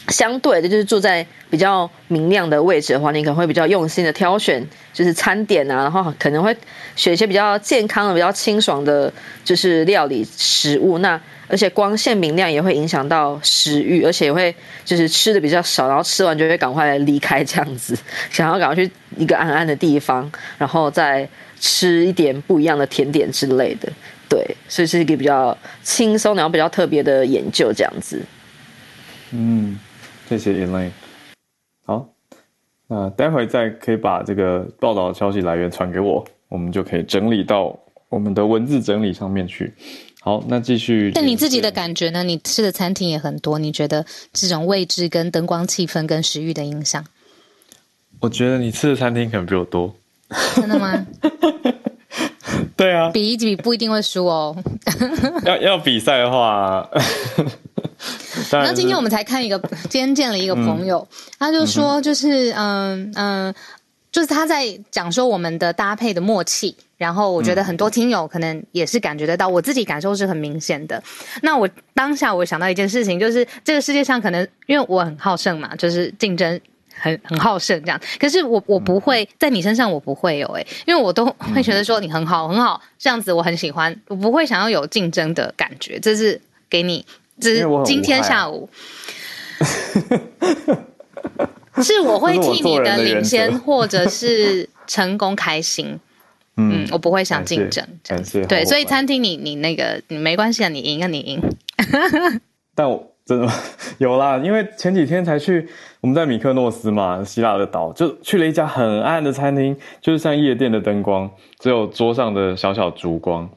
相对的，就是住在比较明亮的位置的话，你可能会比较用心的挑选，就是餐点啊，然后可能会选一些比较健康的、比较清爽的，就是料理食物。那而且光线明亮也会影响到食欲，而且也会就是吃的比较少，然后吃完就会赶快离开这样子，想要赶快去一个暗暗的地方，然后再吃一点不一样的甜点之类的。对，所以是一个比较轻松然后比较特别的研究这样子。嗯，谢谢 Elaine。好，那待会再可以把这个报道的消息来源传给我，我们就可以整理到我们的文字整理上面去。好，那继续。但你自己的感觉呢？你吃的餐厅也很多，你觉得这种位置跟灯光、气氛跟食欲的影响？我觉得你吃的餐厅可能比我多。真的吗？*laughs* 对啊，比一比不一定会输哦。*laughs* 要要比赛的话，*laughs* 然后今天我们才看一个，*laughs* 今天见了一个朋友，嗯、他就说，就是嗯嗯。就是他在讲说我们的搭配的默契，然后我觉得很多听友可能也是感觉得到，我自己感受是很明显的。那我当下我想到一件事情，就是这个世界上可能因为我很好胜嘛，就是竞争很很好胜这样。可是我我不会在你身上，我不会有诶，因为我都会觉得说你很好很好，这样子我很喜欢，我不会想要有竞争的感觉。这是给你，这是今天下午。是我会替你的领先或者是成功开心，嗯，嗯，我不会想竞争，感谢，对，所以餐厅你你那个你没关系啊，你赢啊你赢，*laughs* 但我真的有啦，因为前几天才去，我们在米克诺斯嘛，希腊的岛，就去了一家很暗的餐厅，就是像夜店的灯光，只有桌上的小小烛光，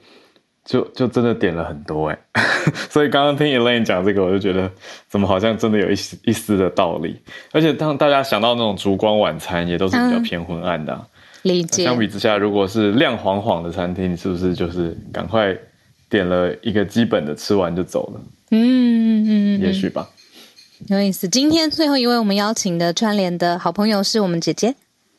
就就真的点了很多哎。*laughs* 所以刚刚听 Elaine 讲这个，我就觉得怎么好像真的有一丝一丝的道理。而且当大家想到那种烛光晚餐，也都是比较偏昏暗的、啊。嗯理解。相比之下，如果是亮晃晃的餐厅，你是不是就是赶快点了一个基本的，吃完就走了？嗯嗯嗯，也许吧。有意思。今天最后一位我们邀请的串联的好朋友是我们姐姐。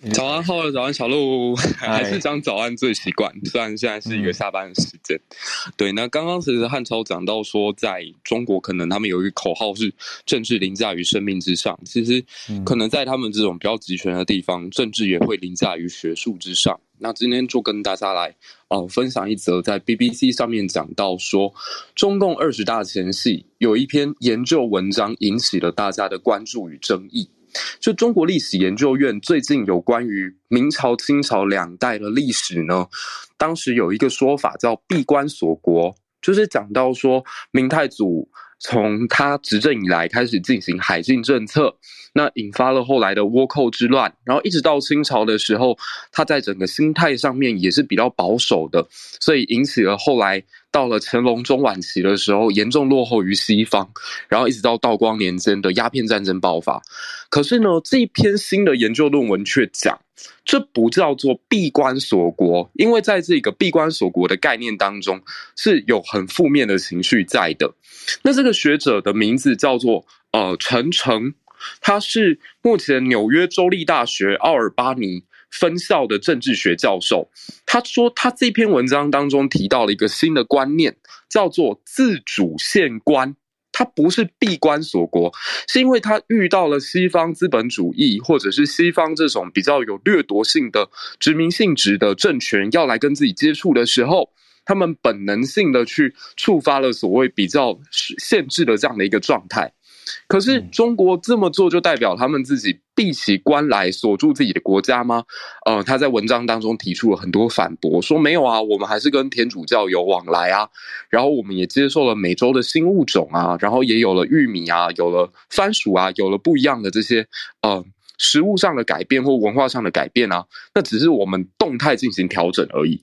早安，好的，早安，小鹿，*laughs* 还是讲早安最习惯。虽然现在是一个下班的时间，嗯、对。那刚刚其实汉超讲到说，在中国可能他们有一个口号是“政治凌驾于生命之上”。其实，可能在他们这种比较集权的地方，政治也会凌驾于学术之上。那今天就跟大家来哦、呃、分享一则在 BBC 上面讲到说，中共二十大前夕有一篇研究文章引起了大家的关注与争议。就中国历史研究院最近有关于明朝、清朝两代的历史呢，当时有一个说法叫“闭关锁国”，就是讲到说明太祖从他执政以来开始进行海禁政策，那引发了后来的倭寇之乱，然后一直到清朝的时候，他在整个心态上面也是比较保守的，所以引起了后来。到了乾隆中晚期的时候，严重落后于西方，然后一直到道光年间的鸦片战争爆发。可是呢，这一篇新的研究论文却讲，这不叫做闭关锁国，因为在这个闭关锁国的概念当中是有很负面的情绪在的。那这个学者的名字叫做呃陈诚，他是目前纽约州立大学奥尔巴尼。分校的政治学教授，他说他这篇文章当中提到了一个新的观念，叫做自主宪观。他不是闭关锁国，是因为他遇到了西方资本主义或者是西方这种比较有掠夺性的殖民性质的政权要来跟自己接触的时候，他们本能性的去触发了所谓比较限制的这样的一个状态。可是中国这么做，就代表他们自己闭起关来锁住自己的国家吗？呃，他在文章当中提出了很多反驳，说没有啊，我们还是跟天主教有往来啊，然后我们也接受了美洲的新物种啊，然后也有了玉米啊，有了番薯啊，有了不一样的这些呃食物上的改变或文化上的改变啊，那只是我们动态进行调整而已。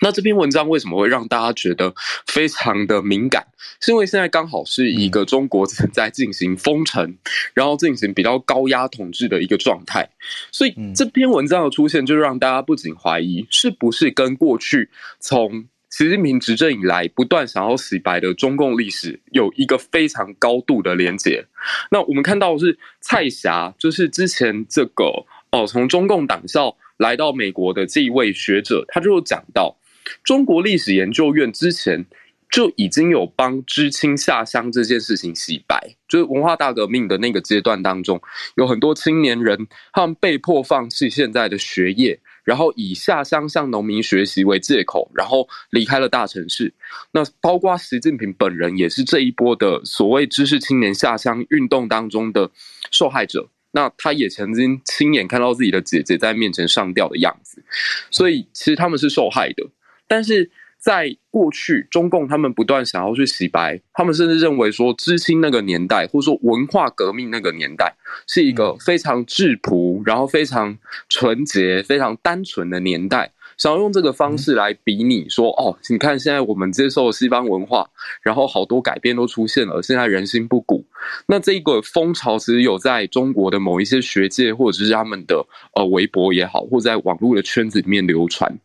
那这篇文章为什么会让大家觉得非常的敏感？是因为现在刚好是一个中国正在进行封城，然后进行比较高压统治的一个状态，所以这篇文章的出现，就让大家不仅怀疑，是不是跟过去从习近平执政以来不断想要洗白的中共历史有一个非常高度的连结？那我们看到的是蔡霞，就是之前这个哦，从中共党校来到美国的这一位学者，他就讲到。中国历史研究院之前就已经有帮知青下乡这件事情洗白，就是文化大革命的那个阶段当中，有很多青年人他们被迫放弃现在的学业，然后以下乡向农民学习为借口，然后离开了大城市。那包括习近平本人也是这一波的所谓知识青年下乡运动当中的受害者。那他也曾经亲眼看到自己的姐姐在面前上吊的样子，所以其实他们是受害的。但是在过去，中共他们不断想要去洗白，他们甚至认为说，知青那个年代，或者说文化革命那个年代，是一个非常质朴，然后非常纯洁、非常单纯的年代。想要用这个方式来比拟说，哦，你看现在我们接受西方文化，然后好多改变都出现了，现在人心不古。那这个风潮其实有在中国的某一些学界，或者是他们的呃微博也好，或在网络的圈子里面流传。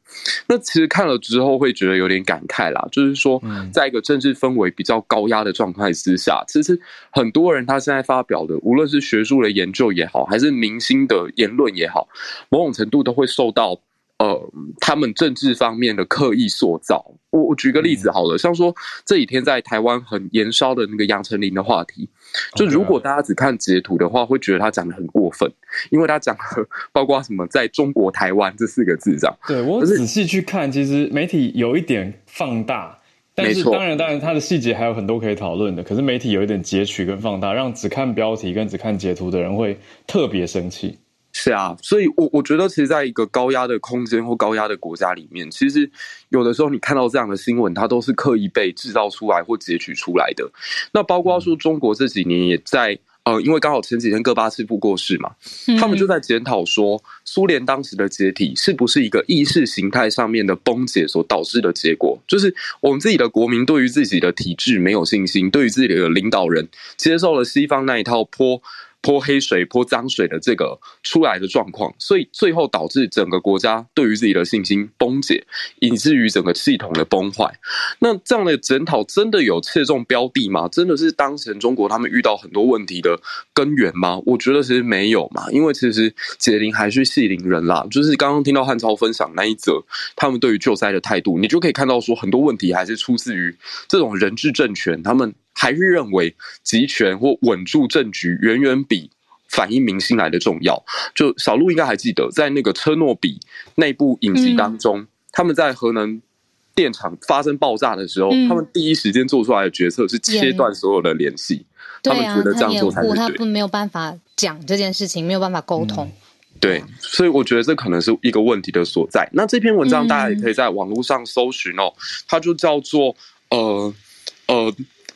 那其实看了之后会觉得有点感慨啦，就是说，在一个政治氛围比较高压的状态之下，其实很多人他现在发表的，无论是学术的研究也好，还是明星的言论也好，某种程度都会受到。呃，他们政治方面的刻意塑造，我我举个例子好了，像说这几天在台湾很延烧的那个杨丞琳的话题，就如果大家只看截图的话，会觉得他讲的很过分，因为他讲了包括什么在中国台湾这四个字这样。对，我仔细去看，其实媒体有一点放大，但是当然当然它的细节还有很多可以讨论的，可是媒体有一点截取跟放大，让只看标题跟只看截图的人会特别生气。是啊，所以我我觉得，其实在一个高压的空间或高压的国家里面，其实有的时候你看到这样的新闻，它都是刻意被制造出来或截取出来的。那包括说中国这几年也在。呃，因为刚好前几天戈巴契夫过世嘛，他们就在检讨说，苏联当时的解体是不是一个意识形态上面的崩解所导致的结果？就是我们自己的国民对于自己的体制没有信心，对于自己的领导人接受了西方那一套泼。泼黑水、泼脏水的这个出来的状况，所以最后导致整个国家对于自己的信心崩解，以至于整个系统的崩坏。那这样的检讨真的有切中标的吗？真的是当前中国他们遇到很多问题的根源吗？我觉得其实没有嘛，因为其实解铃还须系铃人啦。就是刚刚听到汉超分享那一则，他们对于救灾的态度，你就可以看到说很多问题还是出自于这种人治政权，他们。还是认为集权或稳住政局远远比反映民心来的重要。就小鹿应该还记得，在那个车诺比内部影集当中，嗯、他们在核能电厂发生爆炸的时候，嗯、他们第一时间做出来的决策是切断所有的联系。他们觉得这样做才是对。他不没有办法讲这件事情，没有办法沟通、嗯。对，所以我觉得这可能是一个问题的所在。那这篇文章大家也可以在网络上搜寻哦，它就叫做呃呃。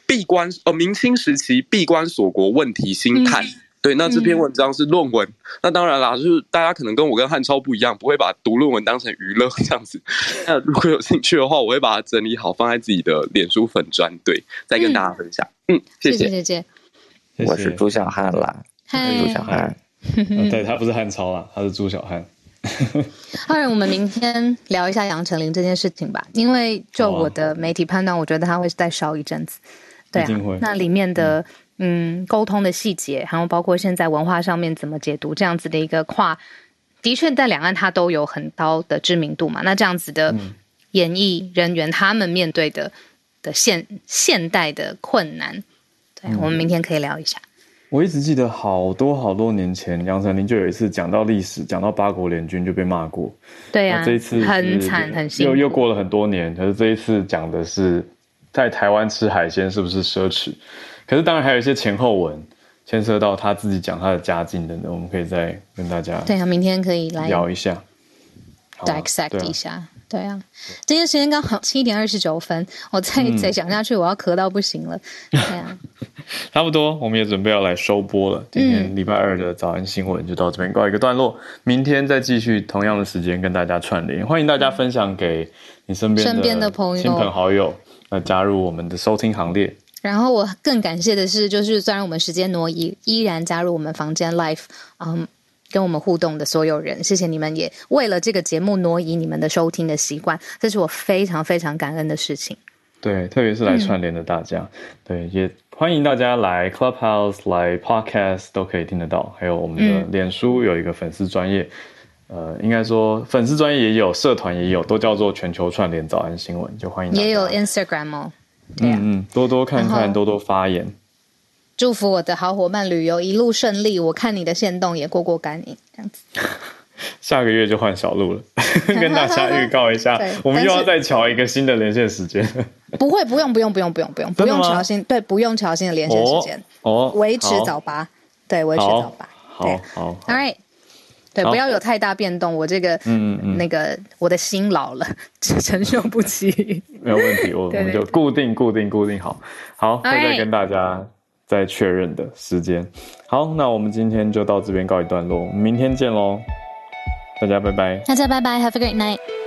闭关呃，明清时期闭关锁国问题心态。嗯、对，那这篇文章是论文。嗯、那当然啦，就是大家可能跟我跟汉超不一样，不会把读论文当成娱乐这样子。*laughs* 那如果有兴趣的话，我会把它整理好，放在自己的脸书粉砖，对，再跟大家分享。嗯，嗯，谢谢谢谢。我是朱小汉啦，嗨，朱小汉。对，他不是汉超啦，他是朱小汉。*laughs* 当然，我们明天聊一下杨丞琳这件事情吧，因为就我的媒体判断，我觉得他会再烧一阵子。对啊，那里面的嗯沟通的细节，然后包括现在文化上面怎么解读这样子的一个跨，的确在两岸它都有很高的知名度嘛。那这样子的演艺人员他们面对的的现现代的困难，对，我们明天可以聊一下。我一直记得好多好多年前，杨丞琳就有一次讲到历史，讲到八国联军就被骂过。对呀、啊，这一次很惨很辛苦，又又过了很多年，可是这一次讲的是。在台湾吃海鲜是不是奢侈？可是当然还有一些前后文牵涉到他自己讲他的家境等等，我们可以再跟大家对啊，明天可以来聊一下，dissect 一下。对啊，今天时间刚好七点二十九分，我再再讲下去，我要咳到不行了。对啊，*laughs* 差不多，我们也准备要来收播了。今天礼拜二的早安新闻就到这边告一个段落，明天再继续同样的时间跟大家串联。欢迎大家分享给你身边身边的朋友、亲朋好友。那加入我们的收听行列。然后我更感谢的是，就是虽然我们时间挪移，依然加入我们房间 live，嗯，跟我们互动的所有人，谢谢你们，也为了这个节目挪移你们的收听的习惯，这是我非常非常感恩的事情。对，特别是来串联的大家，嗯、对，也欢迎大家来 Clubhouse、来 Podcast 都可以听得到，还有我们的脸书有一个粉丝专业。嗯呃，应该说粉丝专业也有，社团也有，都叫做全球串联早安新闻，就欢迎。也有 Instagram 哦，嗯嗯，多多看看，多多发言。祝福我的好伙伴旅游一路顺利，我看你的线动也过过干瘾，这样子。*laughs* 下个月就换小路了，*laughs* 跟大家预告一下，*laughs* 我们又要再乔一个新的连线时间。不会，不用，不用，不用，不用，不用，不用乔新，对，不用乔新的连线时间。哦，维持早八，对，维持早八，好好，All right。对，不要有太大变动。我这个，嗯嗯，那个，我的心老了，*laughs* 承受不起。*laughs* 没有问题，我我们就固定固定固定好，好，会再跟大家再确认的时间。好，那我们今天就到这边告一段落，明天见喽，大家拜拜，大家拜拜，Have a great night。